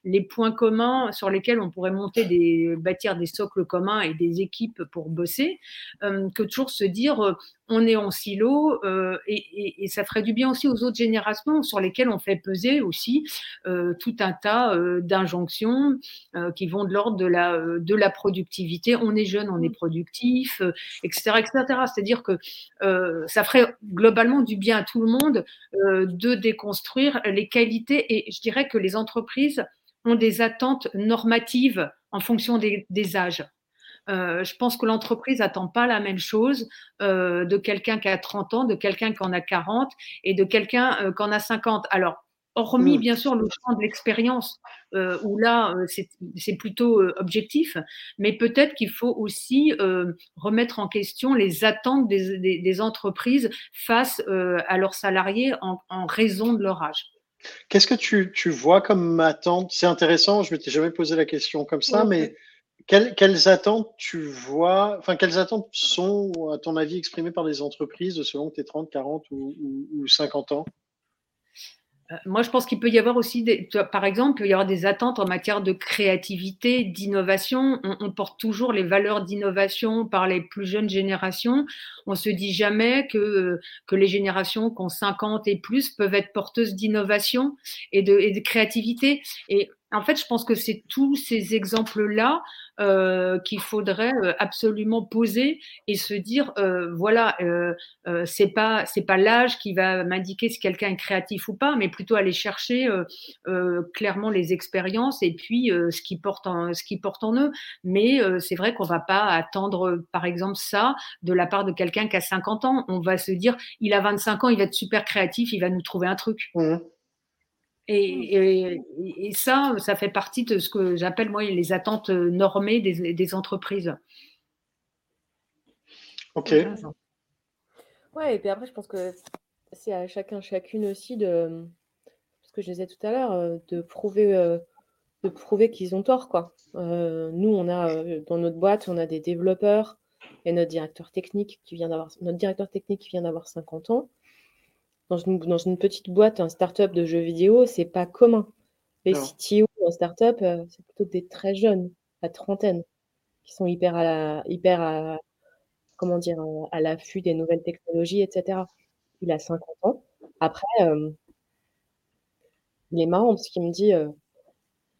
les points communs sur lesquels on pourrait monter des, bâtir des socles communs et des équipes pour bosser, euh, que toujours se dire, euh, on est en silo euh, et, ça ferait du bien aussi aux autres générations sur lesquelles on fait peser aussi euh, tout un tas euh, d'injonctions qui vont de l'ordre de la, de la productivité. On est jeune, on est productif, etc., etc. C'est-à-dire que ça ferait globalement du bien à tout le monde de déconstruire les qualités et je dirais que les entreprises ont des attentes normatives en fonction des âges. Euh, je pense que l'entreprise n'attend pas la même chose euh, de quelqu'un qui a 30 ans, de quelqu'un qui en a 40 et de quelqu'un euh, qui en a 50. Alors, hormis mmh. bien sûr le champ de l'expérience, où là, c'est plutôt objectif, mais peut-être qu'il faut aussi remettre en question les attentes des, entreprises face à leurs salariés en, raison de leur âge. Qu'est-ce que tu, vois comme attente? C'est intéressant, je ne m'étais jamais posé la question comme ça, mais quelles, attentes tu vois, enfin, quelles attentes sont, à ton avis, exprimées par les entreprises selon tes 30, 40 ou, 50 ans? Euh, moi, je pense qu'il peut y avoir aussi, des, par exemple, il peut y avoir des attentes en matière de créativité, d'innovation. On, porte toujours les valeurs d'innovation par les plus jeunes générations. On se dit jamais que, que les générations qui ont 50 et plus peuvent être porteuses d'innovation et de, et de créativité. Et en fait, je pense que c'est tous ces exemples-là euh, qu'il faudrait euh, absolument poser et se dire euh, voilà, euh, c'est pas c'est pas l'âge qui va m'indiquer si quelqu'un est créatif ou pas, mais plutôt aller chercher clairement les expériences et puis ce qui porte en ce qui porte en eux. Mais c'est vrai qu'on va pas attendre, par exemple, ça de la part de quelqu'un qui a 50 ans. On va se dire il a 25 ans, il va être super créatif, il va nous trouver un truc. Mmh. Mmh. Et, ça, ça fait partie de ce que j'appelle moi les attentes normées des, entreprises. Ok. Ouais, et puis après, je pense que c'est à chacun, chacune aussi de, ce que je disais tout à l'heure, euh, de prouver, euh, de prouver qu'ils ont tort, quoi. Euh, nous, on a dans notre boîte, on a des développeurs et notre directeur technique qui vient d'avoir, notre directeur technique qui vient d'avoir 50 ans dans une, petite boîte, un start-up de jeux vidéo, c'est pas commun. Les CTO en start-up, euh, c'est plutôt des très jeunes, à trentaine, qui sont hyper à la, hyper à, comment dire, à l'affût des nouvelles technologies, etc. Il a 50 ans. Après, euh, il est marrant parce qu'il me dit, euh,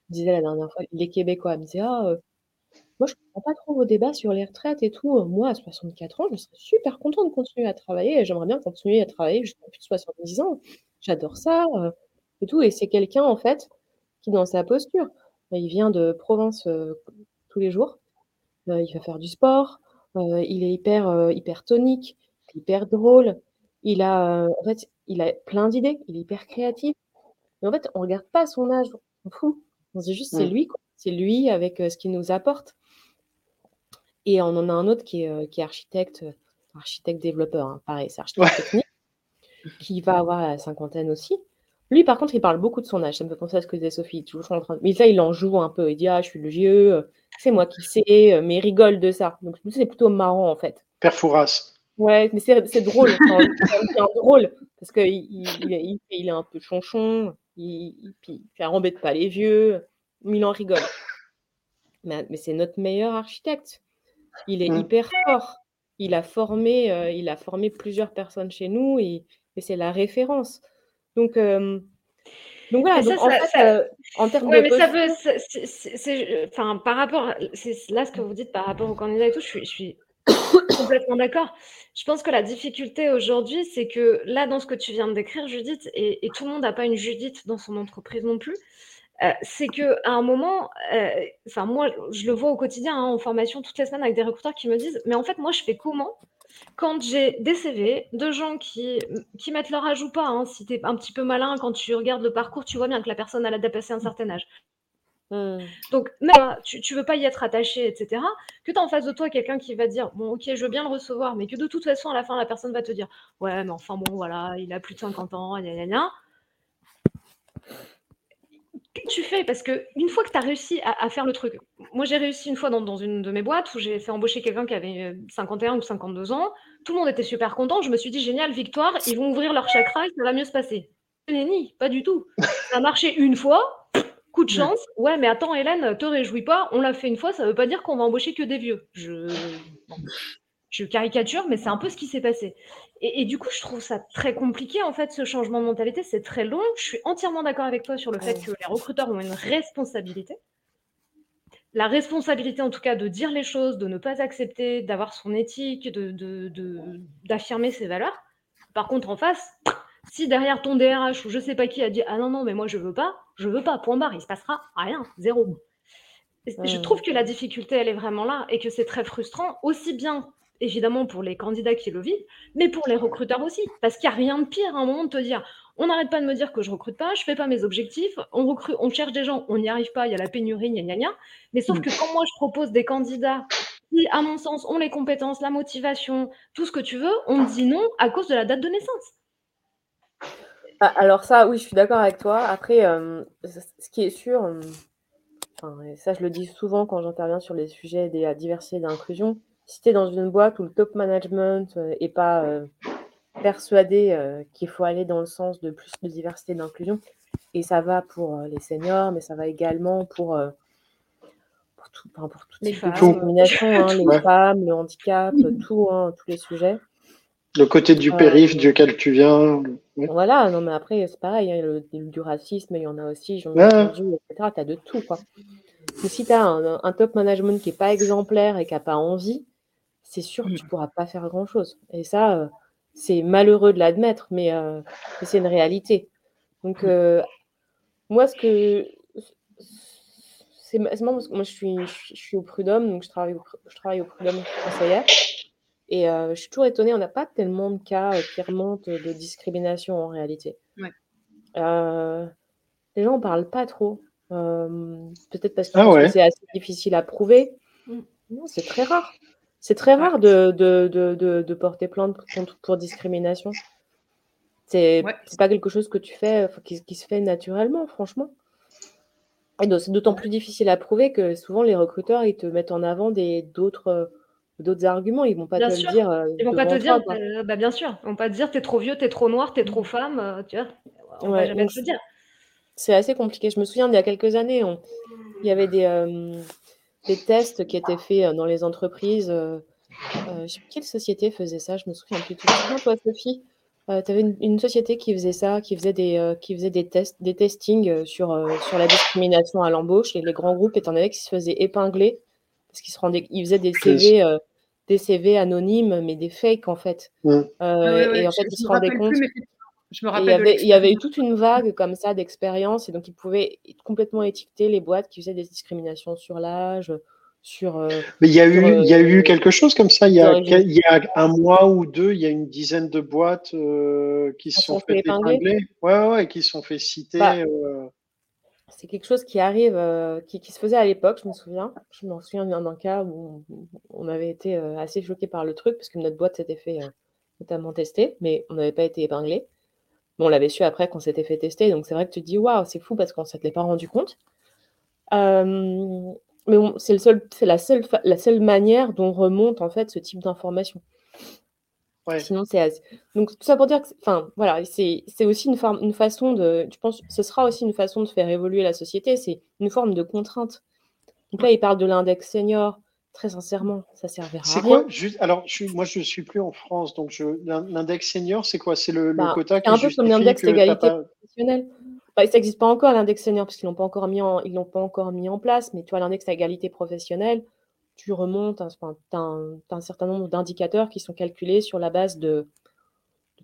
il disait la dernière fois, il est québécois, il me disait, ah, moi, je ne comprends pas trop vos débats sur les retraites et tout. Moi, à 64 ans, je serais super content de continuer à travailler et j'aimerais bien continuer à travailler jusqu'à plus de 70 ans. J'adore ça euh, et tout. Et c'est quelqu'un, en fait, qui, dans sa posture, bah, il vient de province euh, tous les jours. Euh, il va faire du sport. il est hyper, hyper tonique, hyper drôle. Il a, en fait, il a plein d'idées. Il est hyper créatif. Mais en fait, on regarde pas son âge. On fout. On se dit juste, c'est mmh. lui, C'est lui avec ce qu'il nous apporte. Et on en a un autre qui est, euh, architecte, euh, architecte développeur, hein, pareil, c'est architecte technique, qui va avoir la cinquantaine aussi. Lui, par contre, il parle beaucoup de son âge. Ça me fait penser à ce que disait Sophie. Toujours en train de... Mais ça, il en joue un peu. Il dit Ah, je suis le vieux, euh, c'est moi qui sais, mais il rigole de ça. Donc, c'est plutôt marrant, en fait. Père Fouras. Ouais, mais c'est drôle. c'est drôle. Parce qu'il il, il, est un peu chonchon. Il, il, il pas les vieux. Mais il en rigole. Mais, mais c'est notre meilleur architecte. Il est mmh. hyper fort. Il a formé, euh, il a formé plusieurs personnes chez nous et, c'est la référence. Donc, euh, donc voilà. en fait, euh, en termes de. mais ça veut, enfin, par rapport, c'est là ce que vous dites par rapport au candidat et tout, je suis, je suis complètement d'accord. Je pense que la difficulté aujourd'hui, c'est que là, dans ce que tu viens de décrire, Judith, et, et tout le monde n'a pas une Judith dans son entreprise non plus. Euh, c'est que à un moment, euh, enfin moi, je le vois au quotidien hein, en formation toutes les semaines avec des recruteurs qui me disent, mais en fait, moi, je fais comment quand j'ai des CV de gens qui, qui mettent leur âge ou pas, hein, si tu es un petit peu malin, quand tu regardes le parcours, tu vois bien que la personne a dépassé un certain âge. Mmh. Donc, même, tu, tu veux pas y être attaché, etc. Que tu as en face de toi quelqu'un qui va dire, bon, ok, je veux bien le recevoir, mais que de toute façon, à la fin, la personne va te dire, ouais, mais enfin, bon, voilà, il a plus de 50 ans, gna gna gna tu fais? Parce que une fois que tu as réussi à, faire le truc, moi j'ai réussi une fois dans, une de mes boîtes où j'ai fait embaucher quelqu'un qui avait 51 euh, ou 52 ans. Tout le monde était super content. Je me suis dit, génial, victoire, ils vont ouvrir leur chakra et ça va mieux se passer. Nenni, pas du tout. Ça a marché une fois, coup de chance. Ouais, mais attends, Hélène, te réjouis pas. On l'a fait une fois, ça veut pas dire qu'on va embaucher que des vieux. Je... Je caricature, mais c'est un peu ce qui s'est passé. Et, du coup, je trouve ça très compliqué, en fait, ce changement de mentalité. C'est très long. Je suis entièrement d'accord avec toi sur le fait que les recruteurs ont une responsabilité. La responsabilité, en tout cas, de dire les choses, de ne pas accepter, d'avoir son éthique, d'affirmer de, ses valeurs. Par contre, en face, si derrière ton DRH ou je sais pas qui a dit Ah non, non, mais moi je veux pas, je veux pas, point barre, il se passera rien, zéro. Je trouve que la difficulté, elle est vraiment là et que c'est très frustrant, aussi bien évidemment pour les candidats qui le vivent, mais pour les recruteurs aussi. Parce qu'il n'y a rien de pire à un moment de te dire on n'arrête pas de me dire que je recrute pas, je fais pas mes objectifs, on, recrute, on cherche des gens, on n'y arrive pas, il y a la pénurie, gna gna gna. Mais sauf que quand moi je propose des candidats qui, à mon sens, ont les compétences, la motivation, tout ce que tu veux, on me dit non à cause de la date de naissance. Ah, alors ça, oui, je suis d'accord avec toi. Après, euh, ce qui est sûr, euh, ça je le dis souvent quand j'interviens sur les sujets des diversité et d'inclusion, si tu es dans une boîte où le top management n'est euh, pas persuadé qu'il faut aller dans le sens de plus de diversité et d'inclusion, et ça va pour les seniors, mais ça va également pour, pour, tout, pour toutes les femmes, hein, les femmes, le handicap, tout, hein, tous les sujets. Le côté du périph' duquel tu viens. Voilà, non, mais après, c'est pareil, hein, le, du racisme, il y en a aussi, j'en ai entendu, etc. Tu as de tout, quoi. Mais si tu as un, top management qui n'est pas exemplaire et qui n'a pas envie, c'est sûr que tu ne mm. pourras pas faire grand-chose. Et ça, euh, c'est malheureux de l'admettre, mais, euh, c'est une réalité. Donc, mm. euh, moi, ce que. C'est moi, je suis, je suis au prud'homme, donc je travaille au, je travaille au prud'homme conseillère. Et je suis toujours étonnée, on n'a pas tellement de cas qui remontent de discrimination en réalité. Les gens n'en parlent pas trop. Peut-être parce ah que c'est assez difficile à prouver. Mm. Non, c'est très rare. C'est très rare de, de, de, de, porter plainte pour, pour discrimination. C'est n'est pas quelque chose que tu fais, qui, qui, se fait naturellement, franchement. Et c'est d'autant plus difficile à prouver que souvent les recruteurs, ils te mettent en avant d'autres d'autres arguments. Ils vont pas te le dire. Euh, ils vont pas te dire, euh, bah, bien sûr. Ils vont pas te dire, t'es trop vieux, t'es trop noir, t'es trop mmh. femme. Euh, tu vois, on va jamais te le dire. C'est assez compliqué. Je me souviens, il y a quelques années, il y avait des, des tests qui étaient faits dans les entreprises. je sais plus quelle société faisait ça. Je me souviens plus. Tu te toi, Sophie tu avais une, société qui faisait ça, qui faisait des, qui faisait des tests, des testings sur, sur la discrimination à l'embauche et les grands groupes étant donné qu'ils se faisaient épingler parce qu'ils se rendaient, ils faisaient des CV, euh, des CV anonymes, mais des fakes en fait. Euh, ah et en fait, ils se rendaient compte. Je me rappelle il y, avait, eu toute une vague comme ça d'expérience, et donc ils pouvaient complètement étiqueter les boîtes qui faisaient des discriminations sur l'âge, sur. Euh, mais il y a eu, il y a eu quelque chose comme ça. Il y, a, il y a un mois ou deux, il y a une dizaine de boîtes qui se sont, fait épingler. Ouais, ouais, qui sont fait citer. Bah, c'est quelque chose qui arrive, euh, qui, se faisait à l'époque, je me souviens. Je me souviens d'un cas où on, avait été euh, assez choqué par le truc, parce que notre boîte s'était fait euh, notamment tester, mais on n'avait pas été épinglé. On l'avait su après qu'on s'était fait tester, donc c'est vrai que tu te dis, waouh, c'est fou parce qu'on ne s'était pas rendu compte. mais c'est la seule, la seule manière dont remonte en fait ce type d'information. Sinon, c'est Donc, tout ça pour dire que, enfin, voilà, c'est aussi une, forme, une façon de. Je pense ce sera aussi une façon de faire évoluer la société. C'est une forme de contrainte. Donc là, il parle de l'index senior. Très sincèrement, ça servira à rien. C'est quoi juste, Alors, je moi, je ne suis plus en France. Donc, l'index senior, c'est quoi? C'est le, bah, quota qui un peu comme l'index d'égalité professionnelle. Bah, ça n'existe pas encore, l'index senior, parce qu'ils ne l'ont pas, encore mis en, pas place. Mais tu vois, l'index d'égalité professionnelle, tu remontes, tu as, un certain nombre d'indicateurs qui sont calculés sur la base de,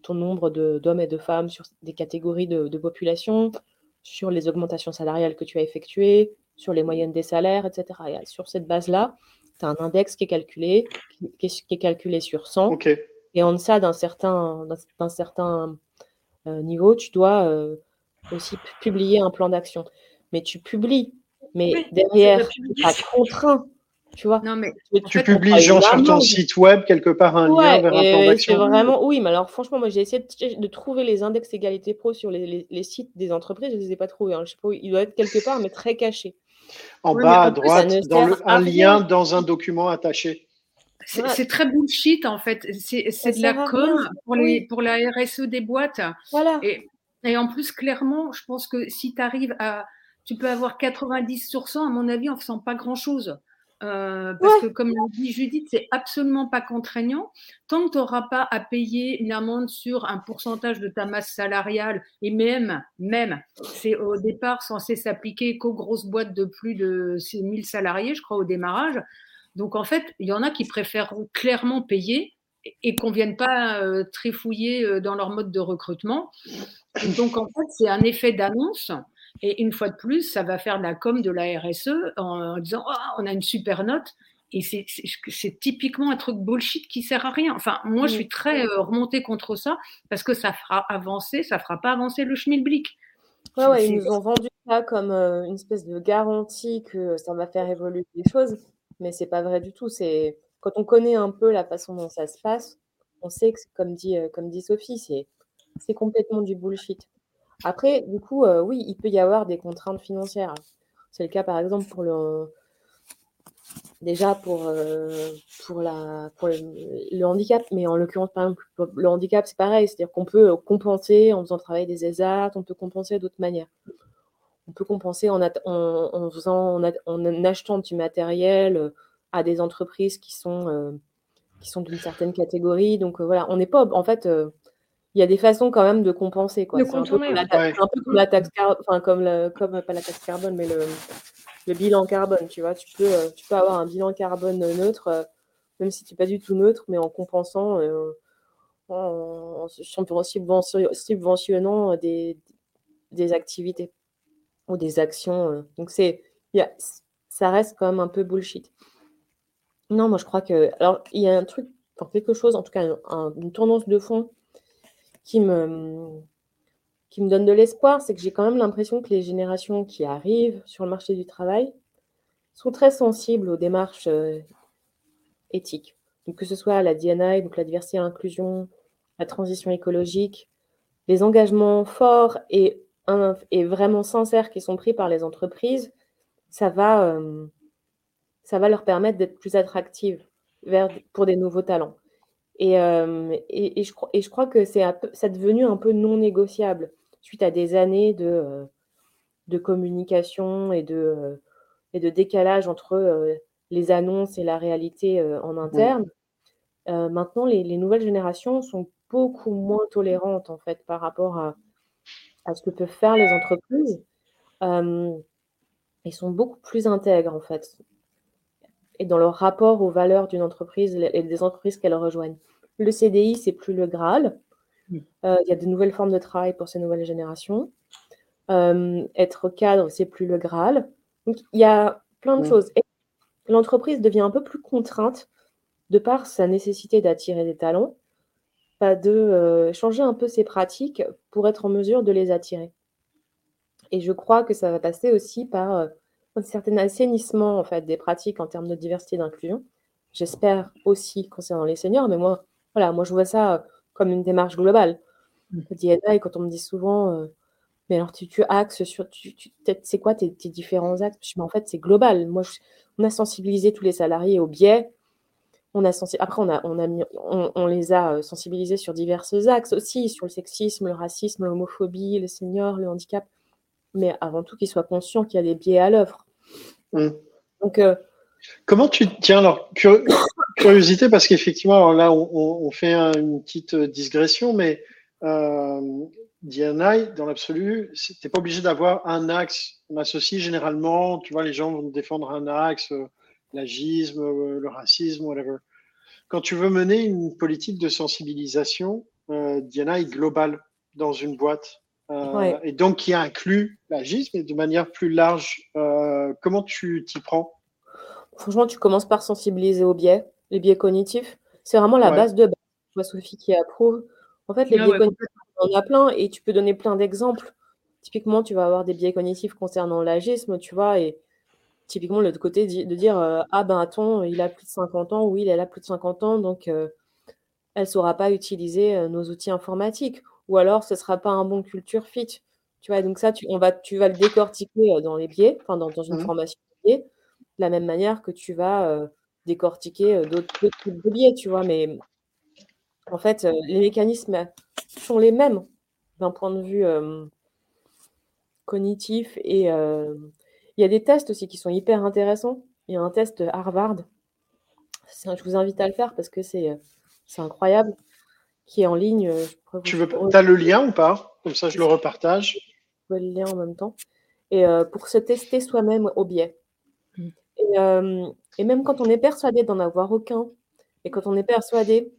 ton nombre d'hommes et de femmes sur des catégories de, population, sur les augmentations salariales que tu as effectuées, sur les moyennes des salaires, etc. Et sur cette base-là, tu as un index qui est calculé, qui, est, calculé sur 100. Et en deçà d'un certain, certain euh, niveau, tu dois euh, aussi publier un plan d'action. Mais tu publies, mais derrière, tu n'es pas contraint tu vois non, mais tu publies genre sur ton site web quelque part un lien vers un plan d'action. vraiment oui, mais alors franchement moi j'ai essayé de, trouver les index égalité pro sur les, les, sites des entreprises, je ne les ai pas trouvés. Hein. Je sais pas, il doit être quelque part mais très caché. En bas à droite, dans le, un lien dans un document attaché. C'est très bullshit en fait. C'est de la com pour, les, pour la RSE des boîtes. Voilà. Et, et en plus, clairement, je pense que si tu arrives à. Tu peux avoir 90 sur 100, à mon avis, en faisant pas grand chose. Euh, parce que comme l'a dit Judith, c'est absolument pas contraignant. Tant que tu n'auras pas à payer une amende sur un pourcentage de ta masse salariale, et même, même, c'est au départ censé s'appliquer qu'aux grosses boîtes de plus de 1000 salariés, je crois, au démarrage. Donc en fait, il y en a qui préfèrent clairement payer et qu'on ne vienne pas euh, trifouiller euh, dans leur mode de recrutement. donc en fait, c'est un effet d'annonce et une fois de plus, ça va faire de la com de la RSE en, disant oh, on a une super note. Et c'est typiquement un truc bullshit qui sert à rien. Enfin, moi, je suis très euh, remontée contre ça parce que ça fera avancer, ça fera pas avancer le schmilblick. Ouais, ouais, ils nous ont vendu ça comme euh, une espèce de garantie que ça va faire évoluer les choses, mais c'est pas vrai du tout. C'est quand on connaît un peu la façon dont ça se passe, on sait que, comme dit, euh, comme dit Sophie, c'est complètement du bullshit. Après, du coup, euh, oui, il peut y avoir des contraintes financières. C'est le cas, par exemple, pour le déjà pour, euh, pour, la, le, handicap, mais en l'occurrence, par exemple, le handicap, c'est pareil, c'est-à-dire qu'on peut compenser en faisant travailler des ESAT, on peut compenser d'autres manières. On peut compenser en, en, faisant, en, achetant du matériel euh, à des entreprises qui sont, qui sont d'une certaine catégorie. Donc voilà, on n'est pas, en fait, il y a des façons quand même de compenser. Quoi. C'est un, peu comme la taxe, un peu comme la taxe carbone, enfin comme, comme, pas la taxe carbone, mais le, le, bilan carbone, tu vois. Tu peux, euh, tu peux avoir un bilan carbone neutre, euh, même si tu n'es pas du tout neutre, mais en compensant, euh, en, en, subventionnant des, des activités ou des actions. donc c'est, ça reste quand même un peu bullshit. Non, moi je crois que, alors il y a un truc, enfin, quelque chose, en tout cas une tendance de fond qui me, qui me donne de l'espoir, c'est que j'ai quand même l'impression que les générations qui arrivent sur le marché du travail sont très sensibles aux démarches euh, éthiques. Donc, que ce soit la DNI, donc la diversité et l'inclusion, la transition écologique, les engagements forts et, et, vraiment sincères qui sont pris par les entreprises, ça va, euh, ça va leur permettre d'être plus attractives vers, pour des nouveaux talents. Et, et, et, je, et, je, crois que c'est devenu un peu non négociable suite à des années de, de communication et de, et de décalage entre les annonces et la réalité en interne. maintenant, les, les, nouvelles générations sont beaucoup moins tolérantes en fait par rapport à, à ce que peuvent faire les entreprises. ils sont beaucoup plus intègres en fait et dans leur rapport aux valeurs d'une entreprise et des entreprises qu'elles rejoignent. Le CDI, c'est plus le Graal. Euh, il y a de nouvelles formes de travail pour ces nouvelles générations. Euh, être cadre, c'est plus le Graal. Donc, il y a plein de choses. L'entreprise devient un peu plus contrainte de par sa nécessité d'attirer des talents, pas de euh, changer un peu ses pratiques pour être en mesure de les attirer. Et je crois que ça va passer aussi par un certain assainissement en fait, des pratiques en termes de diversité et d'inclusion. J'espère aussi concernant les seniors, mais moi, voilà, moi je vois ça comme une démarche globale. Et quand on me dit souvent, euh, mais alors tu, tu axes sur, tu, tu, c'est quoi tes, tes, différents axes? Je, mais En fait, c'est global. Moi, on a sensibilisé tous les salariés au biais. On a Après, on, a, on, a mis, on, on, les a euh, sensibilisés sur divers axes aussi, sur le sexisme, le racisme, l'homophobie, les seniors, le handicap mais avant tout qu'ils soient conscients qu'il y a des biais à l'œuvre. Mm. Donc, euh, Comment tu tiens alors curiosité parce qu'effectivement là on, fait une petite digression mais euh, DNI dans l'absolu t'es pas obligé d'avoir un axe on associe généralement tu vois les gens vont défendre un axe euh, l'agisme euh, le racisme whatever quand tu veux mener une politique de sensibilisation euh, DNI globale dans une boîte euh, et donc qui inclut l'agisme, mais de manière plus large. Euh, comment tu t'y prends? Franchement, tu commences par sensibiliser aux biais, les biais cognitifs. C'est vraiment la base de base. Je vois Sophie qui approuve. En fait, les biais cognitifs, on en a plein et tu peux donner plein d'exemples. Typiquement, tu vas avoir des biais cognitifs concernant l'agisme, tu vois, et typiquement le côté de dire euh, Ah ben attends, il a plus de 50 ans, oui, il a plus de 50 ans, donc elle ne saura pas utiliser nos outils informatiques ou alors ce ne sera pas un bon culture fit. Tu vois, donc ça, tu, on va, tu vas le décortiquer dans les biais, enfin dans, une mmh. formation de de la même manière que tu vas décortiquer d'autres types de biais, tu vois. Mais en fait, les mécanismes sont les mêmes d'un point de vue cognitif et il y a des tests aussi qui sont hyper intéressants. il y a un test Harvard. Je vous invite à le faire parce que c'est incroyable. Qui est en ligne. Tu veux, as le lien ou pas? Comme ça, je le repartage. Je le lien en même temps. Et pour se tester soi-même au biais. Mmh. Et, même quand on est persuadé d'en avoir aucun, et quand on est persuadé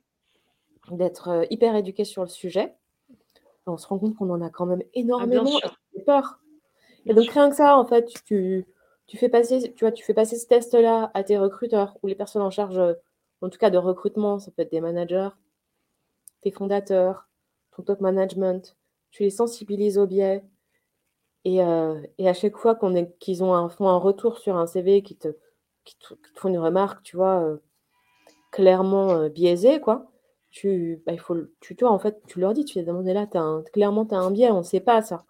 d'être hyper éduqué sur le sujet, on se rend compte qu'on en a quand même ah, énormément peur. Et donc rien que ça, en fait, tu, tu fais passer, tu vois, tu fais passer ce test-là à tes recruteurs ou les personnes en charge, en tout cas de recrutement, ça peut être des managers, tes fondateurs, ton top management, tu les sensibilises au biais. Et, et à chaque fois qu'on qu'ils ont un, font un retour sur un CV qui te, qui te, font une remarque, tu vois, clairement biaisée, quoi, tu, bah, il faut, tu, toi, en fait, tu leur dis, tu les demandes là, as clairement, tu as un biais, on ne sait pas ça.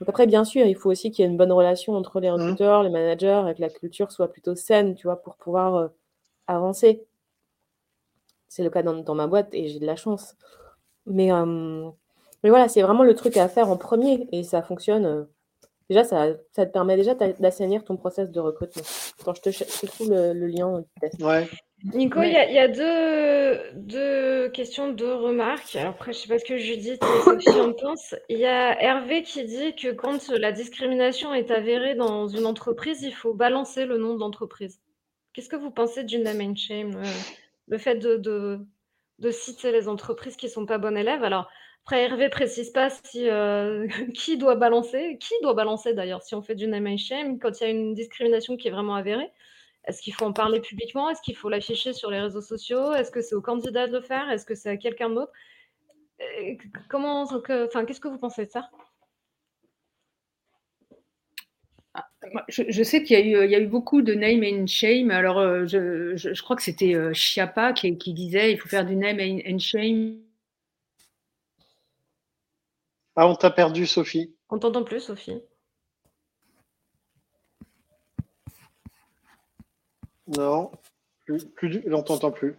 Donc après, bien sûr, il faut aussi qu'il y ait une bonne relation entre les mmh. recruteurs, les managers, et que la culture soit plutôt saine, tu vois, pour pouvoir euh, avancer. C'est le cas dans, ma boîte et j'ai de la chance. Mais, mais voilà, c'est vraiment le truc à faire en premier et ça fonctionne. Euh, déjà, ça, ça, te permet déjà d'assainir ton process de recrutement. Attends, je te, je trouve le, lien. Ouais. Nico, il y, a, deux, questions, deux remarques. après, je ne sais pas ce que Judith et Sophie en pensent. Il y a Hervé qui dit que quand la discrimination est avérée dans une entreprise, il faut balancer le nom de l'entreprise. Qu'est-ce que vous pensez du name and shame euh, Le fait de, citer les entreprises qui ne sont pas bonnes élèves. Alors, après, Hervé précise pas si, euh, qui doit balancer, qui doit balancer d'ailleurs si on fait du name and shame quand il y a une discrimination qui est vraiment avérée. Est-ce qu'il faut en parler publiquement? Est-ce qu'il faut l'afficher sur les réseaux sociaux? Est-ce que c'est au candidat de le faire? Est-ce que c'est à quelqu'un d'autre? Comment, enfin, qu'est-ce que vous pensez de ça? Ah, je, sais qu'il y, y, a eu beaucoup de name and shame. Alors, euh, je, je, crois que c'était euh, Chiappa qui, qui, disait il faut faire du name and shame. Ah, on t'a perdu, Sophie. On t'entend plus, Sophie. Non, plus, plus on t'entend plus.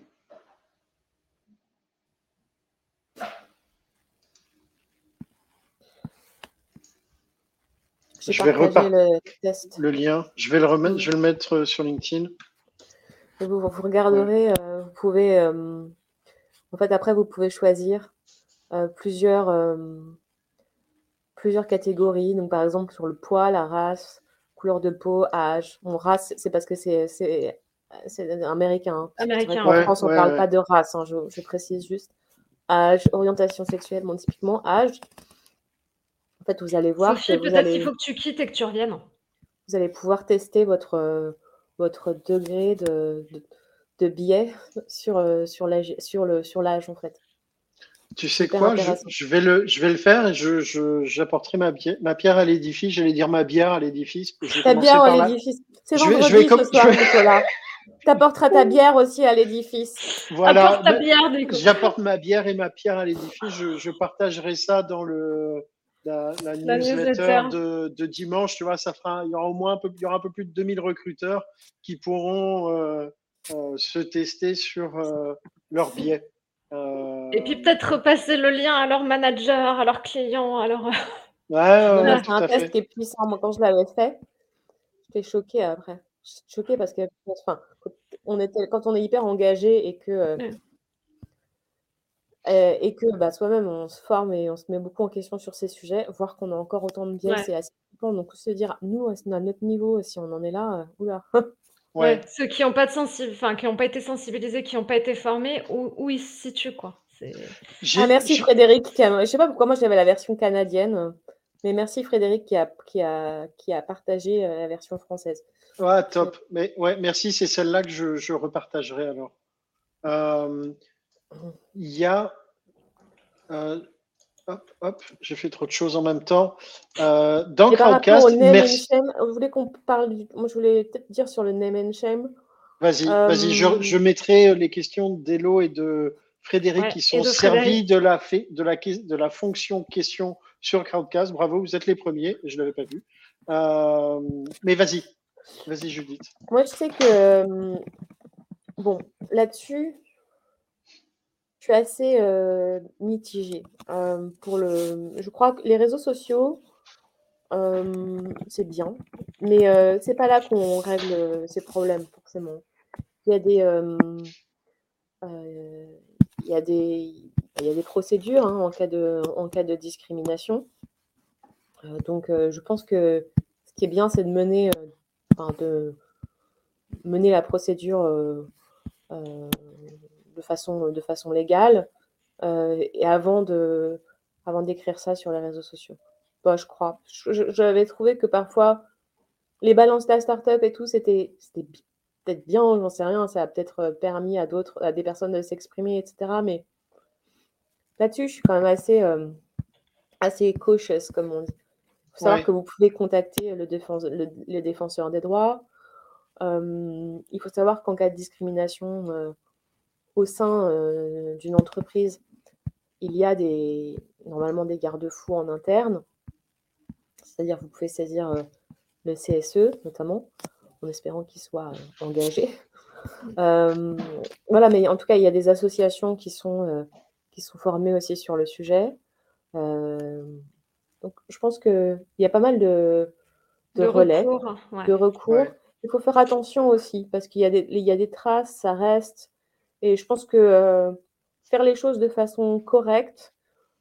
Je vais repartir le, lien. Je vais le remettre, je vais le mettre euh, sur LinkedIn. vous, vous regarderez, euh, vous pouvez, euh, en fait, après, vous pouvez choisir plusieurs, plusieurs catégories. Donc, par exemple, sur le poids, la race, couleur de peau, âge. Mon race, c'est parce que c'est américain. américain. En France, on ne parle pas de race, hein, je, précise juste. Âge, orientation sexuelle, bon, typiquement, âge. En fait, vous allez voir. peut-être qu'il faut que tu quittes et que tu reviennes. Vous allez pouvoir tester votre, votre degré de, de, biais sur, sur l'âge, sur le, sur en fait. Tu sais quoi, je, vais le, je vais le faire et j'apporterai ma, ma pierre à l'édifice. J'allais dire ma bière à l'édifice. Ta bière à l'édifice. C'est vendredi je vais, ce soir, Nicolas. Tu apporteras ta bière aussi à l'édifice. Voilà. J'apporte ma bière et ma pierre à l'édifice. Je, partagerai ça dans le, la, newsletter, de, dimanche. Tu vois, ça fera, il y aura au moins un peu, il y aura un peu plus de 2000 recruteurs qui pourront euh, euh, se tester sur euh, leur biais. Et puis peut-être repasser le lien à leur manager, à leurs clients, à leur. Ouais, c'est un test qui est puissant. Moi, quand je l'avais fait, j'étais choquée après. J'étais choquée parce que, enfin, on était, quand on est hyper engagé et que, euh, et, que bah, soi-même on se forme et on se met beaucoup en question sur ces sujets, voir qu'on a encore autant de biais, c'est assez important. Donc se dire, nous, à notre niveau, si on en est là, euh, oula. Ouais. ceux qui n'ont pas de enfin, qui n'ont pas été sensibilisés, qui n'ont pas été formés, où, où ils se situent, quoi. Ah, merci Frédéric. Qui a... Je sais pas pourquoi moi j'avais la version canadienne, mais merci Frédéric qui a, qui a, qui a partagé euh, la version française. Ouais, top. Mais ouais, merci. C'est celle-là que je, je, repartagerai alors. Euh, il y a. Euh, hop, hop, j'ai fait trop de choses en même temps. Euh, dans Crowdcast, merci. vous voulez qu'on parle du... Moi, je voulais peut-être dire sur le name and shame. Vas-y, vas-y. Je, je, mettrai les questions d'Elo et de Frédéric qui sont servis de la, de, la, de la fonction question sur Crowdcast. Bravo, vous êtes les premiers. Je ne l'avais pas vu. mais vas-y, Vas-y, Judith. Moi, je sais que, euh, bon, là-dessus, je suis assez euh, mitigée. Euh, pour le, je crois que les réseaux sociaux, c'est bien. Mais c'est pas là qu'on règle ces problèmes, forcément. Il y a des, il y a des, il y a des procédures hein, en, cas de, en cas de discrimination. donc, je pense que ce qui est bien, c'est de mener, de mener la procédure de, façon, de façon légale et avant de avant d'écrire ça sur les réseaux sociaux. Bah, je crois. J'avais trouvé que parfois, les balances de la start-up et tout, c'était peut-être bien, j'en sais rien, ça a peut-être euh, permis à d'autres, à des personnes de s'exprimer, etc. Mais là-dessus, je suis quand même assez, euh, assez cautious, comme on dit. Il faut savoir que vous pouvez contacter le, le, défenseur des droits. Euh, il faut savoir qu'en cas de discrimination au sein d'une entreprise, il y a des, normalement des garde-fous en interne. C'est-à-dire vous pouvez saisir euh, le CSE notamment, en espérant qu'il soit euh, engagé. Euh, voilà, mais en tout cas, il y a des associations qui sont, qui sont formées aussi sur le sujet. donc, je pense qu'il y a pas mal de, de, relais, de recours. Il faut faire attention aussi, parce qu'il y, a des, il y a des traces, ça reste. Et je pense que faire les choses de façon correcte,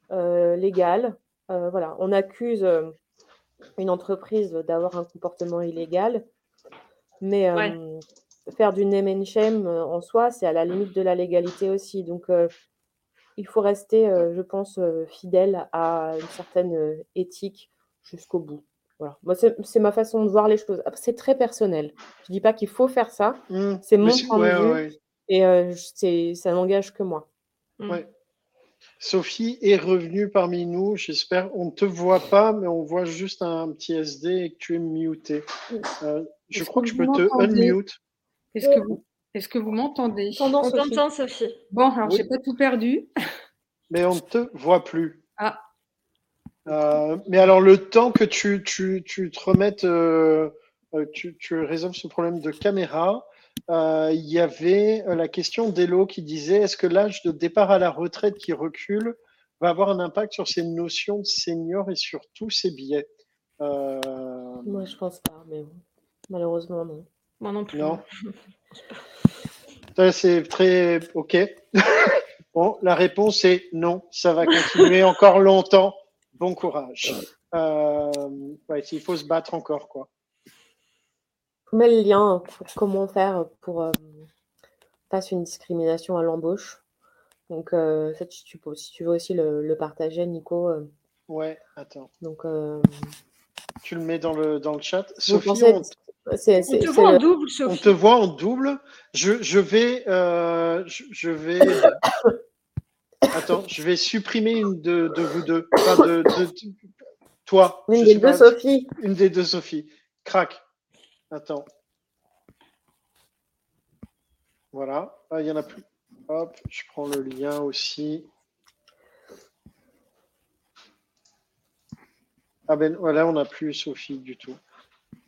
légale, voilà, on accuse une entreprise d'avoir un comportement illégal. Mais euh, faire du name and shame euh, en soi, c'est à la limite de la légalité aussi. Donc, euh, il faut rester, je pense, fidèle à une certaine éthique jusqu'au bout. Voilà. Moi, c'est ma façon de voir les choses. C'est très personnel. Je ne dis pas qu'il faut faire ça. Mmh. C'est mon point de vue. Et ça n'engage que moi. Ouais. Sophie est revenue parmi nous, j'espère. On ne te voit pas, mais on voit juste un petit SD et que tu es muté. Euh, je crois que, je peux te unmute. Est-ce que vous, est que vous m'entendez On t'entend, Sophie. Bon, alors je n'ai pas tout perdu. Mais on ne te voit plus. Ah. Euh, mais alors, le temps que tu, tu, tu te remettes, euh, tu, tu résolves ce problème de caméra, euh, il y avait euh, la question d'Elo qui disait est-ce que l'âge de départ à la retraite qui recule va avoir un impact sur ces notions de senior et sur tous ces billets? Euh, Moi, je pense pas, mais malheureusement, non. Moi non plus. Non? C'est très OK. bon, la réponse est non, ça va continuer encore longtemps. Bon courage. il faut se battre encore, quoi mets le lien pour comment faire pour euh, passer une discrimination à l'embauche. Donc, euh, ça, tu, si tu veux aussi le, partager, Nico. Euh. Ouais, attends. Donc, tu le mets dans le, dans le chat. Sophie, on, te voit en double, Sophie. On te voit en double. Je, je vais. Je, vais. Attends, je vais supprimer une de, de vous deux. Enfin, de, toi. Une des deux Sophie. Une des deux Sophie. Crac. Attends. Voilà. Ah, il y en a plus. Hop, je prends le lien aussi. Ah ben voilà, on n'a plus Sophie du tout.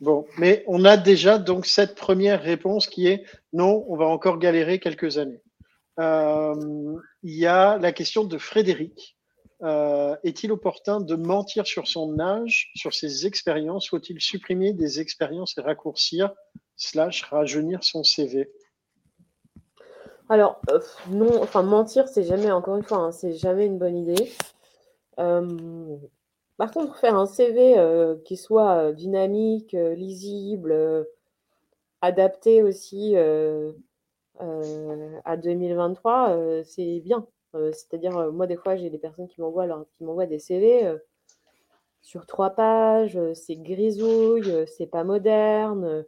Bon, mais on a déjà donc cette première réponse qui est non, on va encore galérer quelques années. Euh, il y a la question de Frédéric euh, est-il opportun de mentir sur son âge, sur ses expériences? Faut-il supprimer des expériences et raccourcir, slash, rajeunir son CV Alors, euh, non, enfin, mentir, c'est jamais, encore une fois, hein, c'est jamais une bonne idée. Euh, par contre, faire un CV qui soit dynamique, lisible, adapté aussi à 2023, c'est bien. Euh, c'est-à-dire, euh, moi, des fois, j'ai des personnes qui m'envoient, qui m'envoient des CV euh, sur trois pages, c'est grisouille, c'est pas moderne.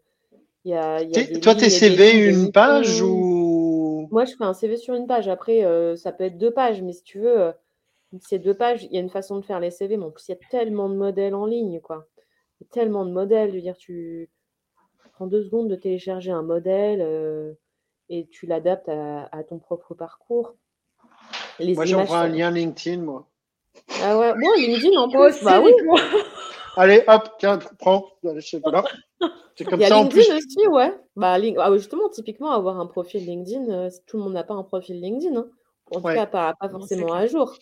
Il y a, toi, tes CV une page ou? Moi, je fais un CV sur une page. Après, ça peut être deux pages, mais si tu veux, ces deux pages, il y a une façon de faire les CV, mais en plus, il y a tellement de modèles en ligne, quoi. Il y a tellement de modèles. Je veux dire, tu prends deux secondes de télécharger un modèle et tu l'adaptes à, ton propre parcours moi, j'envoie un lien LinkedIn, moi. Ah ouais, moi, LinkedIn en plus, bah oui. Allez, hop, tiens, prends. C'est comme Il y a ça LinkedIn en plus. aussi, ouais. Bah, ah, justement, typiquement, avoir un profil LinkedIn, euh, tout le monde n'a pas un profil LinkedIn. Hein. En tout cas, pas, pas forcément à jour.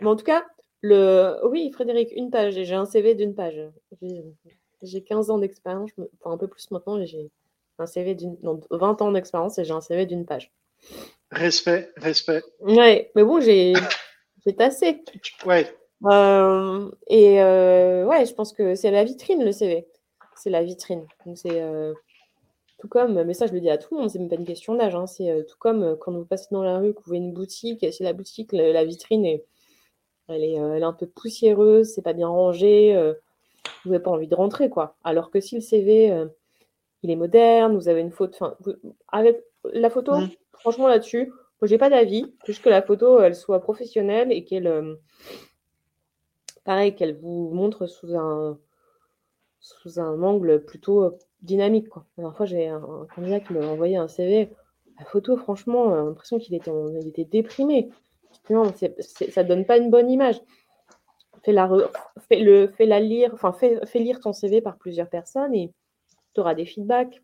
Mais en tout cas, Le... Oui, Frédéric, une page. J'ai un CV d'une page. J'ai 15 ans d'expérience, enfin un peu plus maintenant, j'ai un CV d'une. 20 ans d'expérience et j'ai un CV d'une page. Respect, respect. Ouais, mais bon, j'ai tassé. Ouais. Euh, et euh, ouais, je pense que c'est la vitrine, le CV. C'est la vitrine. Donc c'est euh, tout comme, mais ça je le dis à tout le monde, c'est même pas une question d'âge. Hein, c'est tout comme quand vous passez dans la rue, que vous voyez une boutique, c'est la boutique, la, vitrine est, elle est, elle est un peu poussiéreuse, c'est pas bien rangé, vous n'avez pas envie de rentrer quoi. Alors que si le CV il est moderne, vous avez une photo, avec la photo, mmh. franchement là-dessus, moi j'ai pas d'avis, juste que la photo elle soit professionnelle et qu'elle pareil, qu'elle vous montre sous un, sous un angle plutôt euh, dynamique. Quoi. La dernière fois, j'ai un, candidat qui m'a envoyé un CV. La photo, franchement, j'ai l'impression qu'il était, il était déprimé. Non, ça donne pas une bonne image. Fais la, fais le, fais la lire, enfin, fais, fais, lire ton CV par plusieurs personnes et tu auras des feedbacks.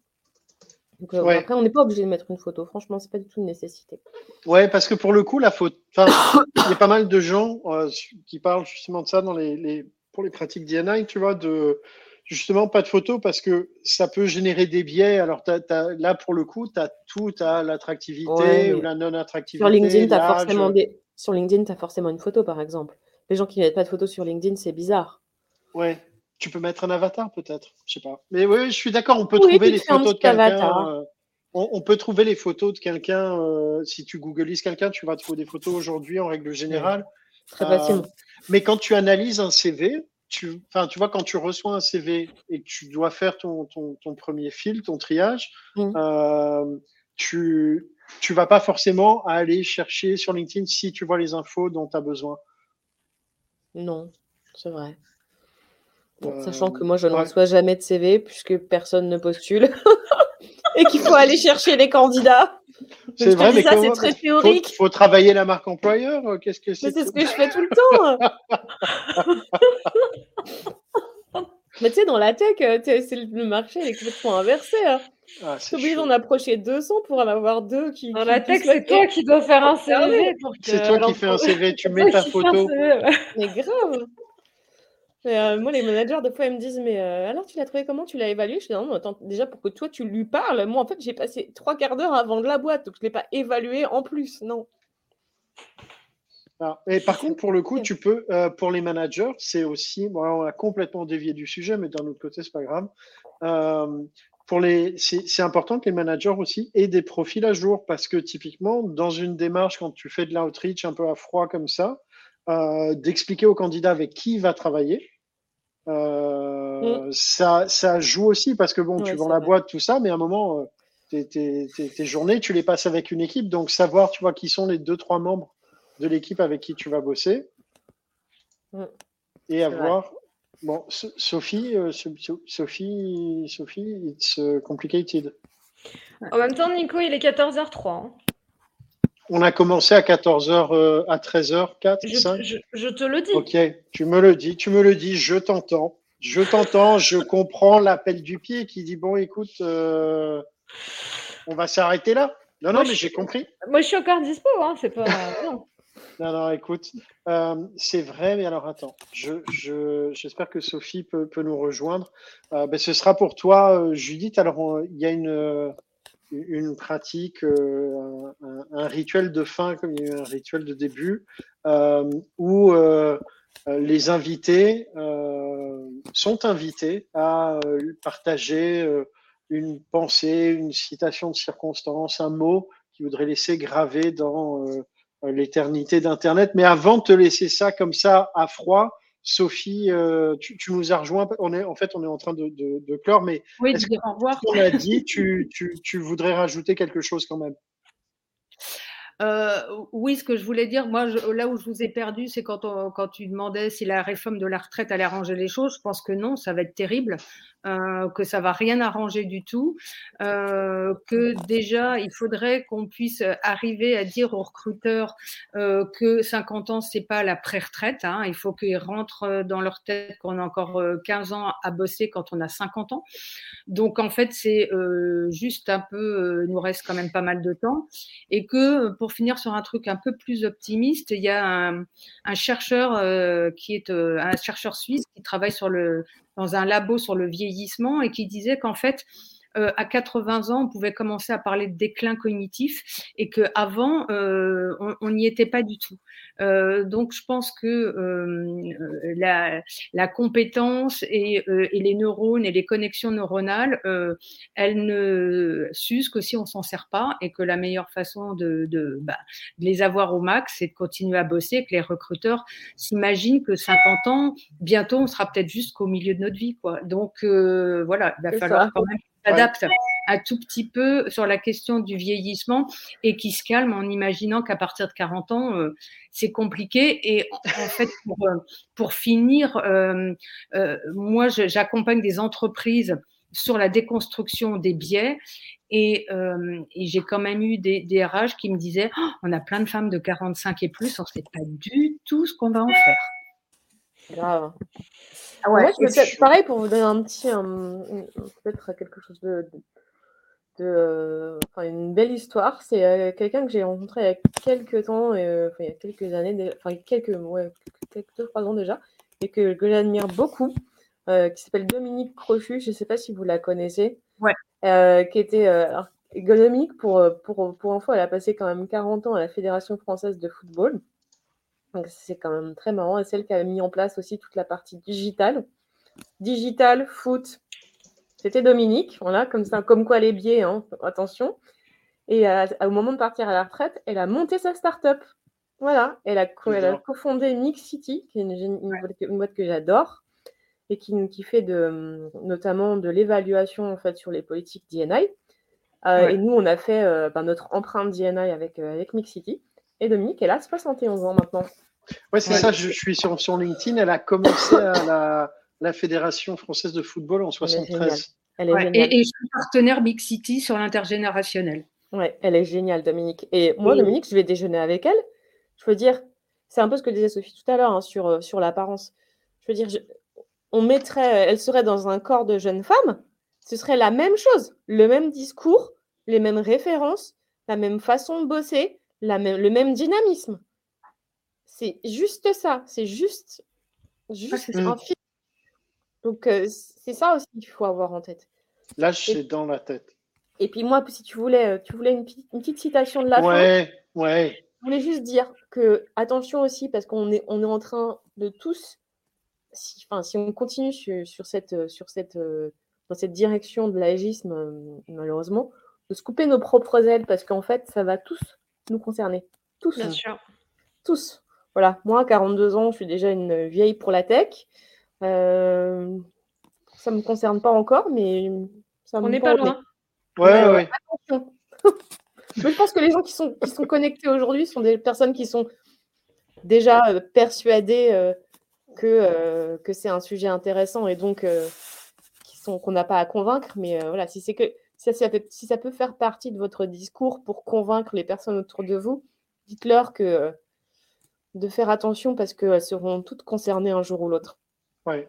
Euh, après, on n'est pas obligé de mettre une photo. Franchement, c'est pas du tout une nécessité. Ouais, parce que pour le coup, la photo. il y a pas mal de gens euh, qui parlent justement de ça dans les, pour les pratiques DNA, tu vois, de justement pas de photo parce que ça peut générer des biais. Alors là, pour le coup, tu as tout, tu as l'attractivité ou la non-attractivité. Sur LinkedIn, tu as forcément des... Sur LinkedIn, tu as forcément une photo, par exemple. Les gens qui mettent pas de photo sur LinkedIn, c'est bizarre. Ouais, tu peux mettre un avatar peut-être, je sais pas. Mais oui, je suis d'accord, on peut trouver les photos de quelqu'un. Euh, on, peut trouver les photos de quelqu'un. Euh, si tu googlises quelqu'un, tu vas trouver des photos aujourd'hui en règle générale. Très facilement. Euh, mais quand tu analyses un CV, tu, tu vois, quand tu reçois un CV et que tu dois faire ton, ton, premier fil, ton triage, mmh. tu tu vas pas forcément aller chercher sur LinkedIn si tu vois les infos dont tu as besoin. Non, c'est vrai sachant que moi, je ne reçois jamais de CV puisque personne ne postule et qu'il faut aller chercher les candidats. C'est vrai, mais ça, c'est très théorique. Il faut, travailler la marque employeur. Euh, qu'est-ce que c'est C'est ce que je fais tout le temps. mais tu sais, dans la tech, euh, c'est le marché est complètement inversé. Hein. Ah, c'est obligé d'en approcher 200 pour en avoir deux qui. Dans la tech, c'est toi qui dois faire un CV. C'est toi qui fais un CV, tu mets ta photo. Mais grave. Euh, moi, les managers, des fois, ils me disent Mais euh, alors, tu l'as trouvé comment? Tu l'as évalué? Je dis Non, attends, déjà, pour que toi, tu lui parles, moi, en fait, j'ai passé trois quarts d'heure avant de la boîte, donc je ne l'ai pas évalué en plus, non. Ah, et par contre, pour le coup, tu peux, euh, pour les managers, c'est aussi, bon, on a complètement dévié du sujet, mais d'un autre côté, c'est pas grave. pour les, c'est important que les managers aussi aient des profils à jour parce que typiquement, dans une démarche, quand tu fais de l'outreach un peu à froid comme ça, d'expliquer au candidat avec qui il va travailler, euh, mm. ça, ça joue aussi parce que bon, tu vends la boîte, tout ça, mais à un moment, euh, tes, tes, tes, journées, tu les passes avec une équipe. Donc, savoir, tu vois, qui sont les deux, trois membres de l'équipe avec qui tu vas bosser. Mm. Et avoir. Bon, Sophie, euh, Sophie, Sophie, it's complicated. En même temps, Nico, il est 14h03. On a commencé à 14h, euh, à 13h, 5 je, te le dis. Ok, tu me le dis, tu me le dis, je t'entends. Je t'entends, je comprends l'appel du pied qui dit bon, écoute, euh, on va s'arrêter là. Non, non, mais j'ai compris. Moi, je suis encore dispo, hein, c'est pas. non. non, écoute, euh, c'est vrai, mais alors attends, j'espère je, que Sophie peut, peut nous rejoindre. Ben, ce sera pour toi, Judith. Alors, il y a une une pratique, euh, un, rituel de fin comme il y a un rituel de début, euh, où euh, les invités sont invités à partager une pensée, une citation de circonstance, un mot qui voudrait laisser gravé dans l'éternité d'Internet. Mais avant de te laisser ça comme ça à froid, Sophie, euh, tu, nous as rejoint. On est, en fait, on est en train de, de, clore, mais oui, est-ce que, au revoir. On a dit, tu, tu, voudrais rajouter quelque chose quand même? Euh, oui, ce que je voulais dire, moi, là où je vous ai perdu, c'est quand, quand tu demandais si la réforme de la retraite allait arranger les choses. Je pense que non, ça va être terrible. Euh, que ça va rien arranger du tout, euh, que déjà il faudrait qu'on puisse arriver à dire aux recruteurs euh, que 50 ans c'est pas la pré-retraite, hein, il faut qu'ils rentrent dans leur tête qu'on a encore 15 ans à bosser quand on a 50 ans. Donc en fait c'est juste un peu, il nous reste quand même pas mal de temps. Et que pour finir sur un truc un peu plus optimiste, il y a un, un chercheur qui est un chercheur suisse qui travaille sur le dans un labo sur le vieillissement et qui disait qu'en fait, euh, à 80 ans, on pouvait commencer à parler de déclin cognitif et qu'avant, euh, on n'y était pas du tout. Euh, donc, je pense que euh, la, la, compétence et, euh, et, les neurones et les connexions neuronales, elles ne s'usent que si on s'en sert pas et que la meilleure façon de, de, bah, de les avoir au max, c'est de continuer à bosser et que les recruteurs s'imaginent que 50 ans, bientôt, on sera peut-être jusqu'au milieu de notre vie. Quoi. Donc, voilà, il va falloir quand même s'adapte un tout petit peu sur la question du vieillissement et qui se calme en imaginant qu'à partir de 40 ans, euh, c'est compliqué. Et en, fait, pour, euh, pour finir, euh, euh moi, j'accompagne des entreprises sur la déconstruction des biais. Et, euh, et j'ai quand même eu des, des RH qui me disaient oh, on a plein de femmes de 45 et plus, on ne sait pas du tout ce qu'on va en faire. Grave. Ah pareil, pour vous donner un petit, peut-être quelque chose de, de, une belle histoire. C'est euh, quelqu'un que j'ai rencontré il y a quelques temps, euh, il y a quelques années, enfin quelques, ouais, quelques deux, trois ans déjà, et que, que j'admire beaucoup, euh, qui s'appelle Dominique Crochu. Je ne sais pas si vous la connaissez. Ouais. qui était alors, Dominique, pour, pour, pour info, elle a passé quand même 40 ans à la Fédération française de football. Donc c'est quand même très marrant. Et celle qui a mis en place aussi toute la partie digitale. Digital, foot, c'était Dominique. Voilà, comme ça, comme quoi les biais, hein, attention. Et au moment de partir à la retraite, elle a monté sa start-up. Voilà, elle a, cofondé Mix City, qui est une, boîte que j'adore et qui, qui, fait de, notamment de l'évaluation en fait sur les politiques DNI. Euh, et nous, on a fait euh, ben, notre empreinte DNI avec, euh, avec Mix City. Et Dominique, elle a 71 ans maintenant. Oui, c'est ça, je, suis sur, sur, LinkedIn. Elle a commencé à la, Fédération française de football en 73. Elle est et, je suis partenaire Big City sur l'intergénérationnel. Oui, elle est géniale, Dominique. Et moi, Dominique, je vais déjeuner avec elle. Je veux dire, c'est un peu ce que disait Sophie tout à l'heure hein, sur, euh, sur l'apparence. Je veux dire, on mettrait, elle serait dans un corps de jeune femme, ce serait la même chose, le même discours, les mêmes références, la même façon de bosser, la même, le même dynamisme. C'est juste ça, c'est juste, juste un film. Donc, euh, c'est ça aussi qu'il faut avoir en tête. Là, c'est dans la tête. Et puis moi, si tu voulais, euh, tu voulais une, petite citation de la ouais, fin. Ouais, Je voulais juste dire que, attention aussi, parce qu'on est, on est en train de tous, si, enfin, si on continue sur, cette, euh, sur cette, dans cette direction de l'agisme, malheureusement, de se couper nos propres ailes, parce qu'en fait, ça va tous nous concerner. Tous. Bien sûr. Tous. Voilà, moi, à 42 ans, je suis déjà une vieille pour la tech. Euh, ça ne me concerne pas encore, mais ça On n'est pas loin. Ouais, ouais. mais je pense que les gens qui sont, qui sont connectés aujourd'hui sont des personnes qui sont déjà euh, persuadées euh, que, que c'est un sujet intéressant et donc qu'on n'a pas à convaincre. Mais voilà, si c'est que si ça, si ça peut faire partie de votre discours pour convaincre les personnes autour de vous, dites-leur que de faire attention parce qu'elles seront toutes concernées un jour ou l'autre. Oui,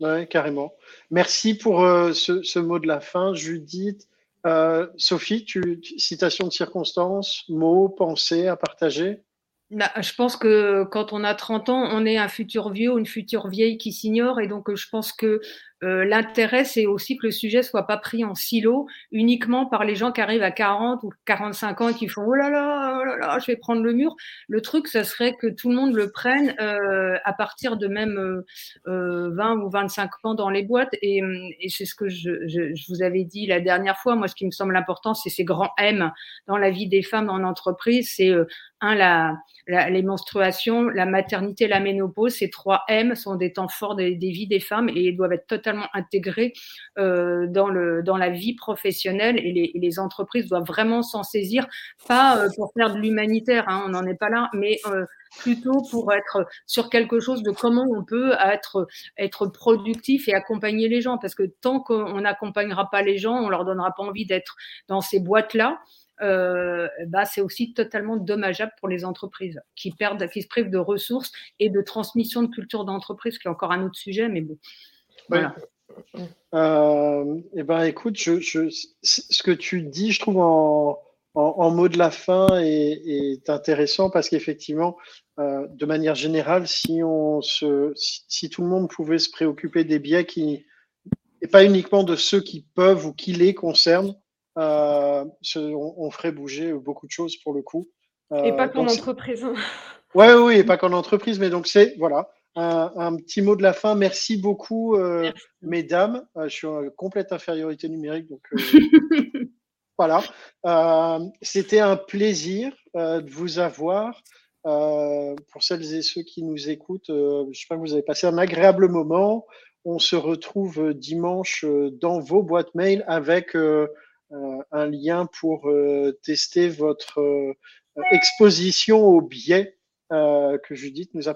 ouais, carrément. Merci pour euh, ce, ce, mot de la fin, Judith. Euh, Sophie, tu, citation de circonstance, mots, pensées à partager? Bah, je pense que quand on a 30 ans, on est un futur vieux ou une future vieille qui s'ignore. Et donc, je pense que euh, l'intérêt, c'est aussi que le sujet soit pas pris en silo uniquement par les gens qui arrivent à 40 ou 45 ans et qui font oh là là, oh là là, je vais prendre le mur. Le truc, ça serait que tout le monde le prenne euh, à partir de même euh, 20 ou 25 ans dans les boîtes. Et, et c'est ce que je, je, je, vous avais dit la dernière fois. Moi, ce qui me semble important, c'est ces grands M dans la vie des femmes en entreprise. C'est euh, un, la, la, les menstruations, la maternité, la ménopause. Ces trois M sont des temps forts des, des vies des femmes et doivent être totalement intégré euh, dans, le, dans la vie professionnelle et les, entreprises doivent vraiment s'en saisir, pas euh, pour faire de l'humanitaire, hein, on n'en est pas là, mais euh, plutôt pour être sur quelque chose de comment on peut être, être productif et accompagner les gens. Parce que tant qu'on n'accompagnera pas les gens, on leur donnera pas envie d'être dans ces boîtes-là. Bah, c'est aussi totalement dommageable pour les entreprises qui perdent, qui se privent de ressources et de transmission de culture d'entreprise, qui est encore un autre sujet, mais bon. Voilà. Euh, eh ben, écoute, je, je, ce que tu dis, je trouve en, en, mot de la fin est, est intéressant parce qu'effectivement, euh, de manière générale, si, on se, si, tout le monde pouvait se préoccuper des biais qui, et pas uniquement de ceux qui peuvent ou qui les concernent, euh, on, ferait bouger beaucoup de choses pour le coup. et pas qu'en entreprise. Oui, oui, et pas qu'en entreprise, mais donc c'est voilà un, petit mot de la fin. Merci beaucoup, euh, mesdames. Euh, je suis en complète infériorité numérique, donc euh, voilà. C'était un plaisir de vous avoir. pour celles et ceux qui nous écoutent, j'espère que vous avez passé un agréable moment. On se retrouve dimanche dans vos boîtes mail avec un lien pour tester votre exposition au biais que Judith nous a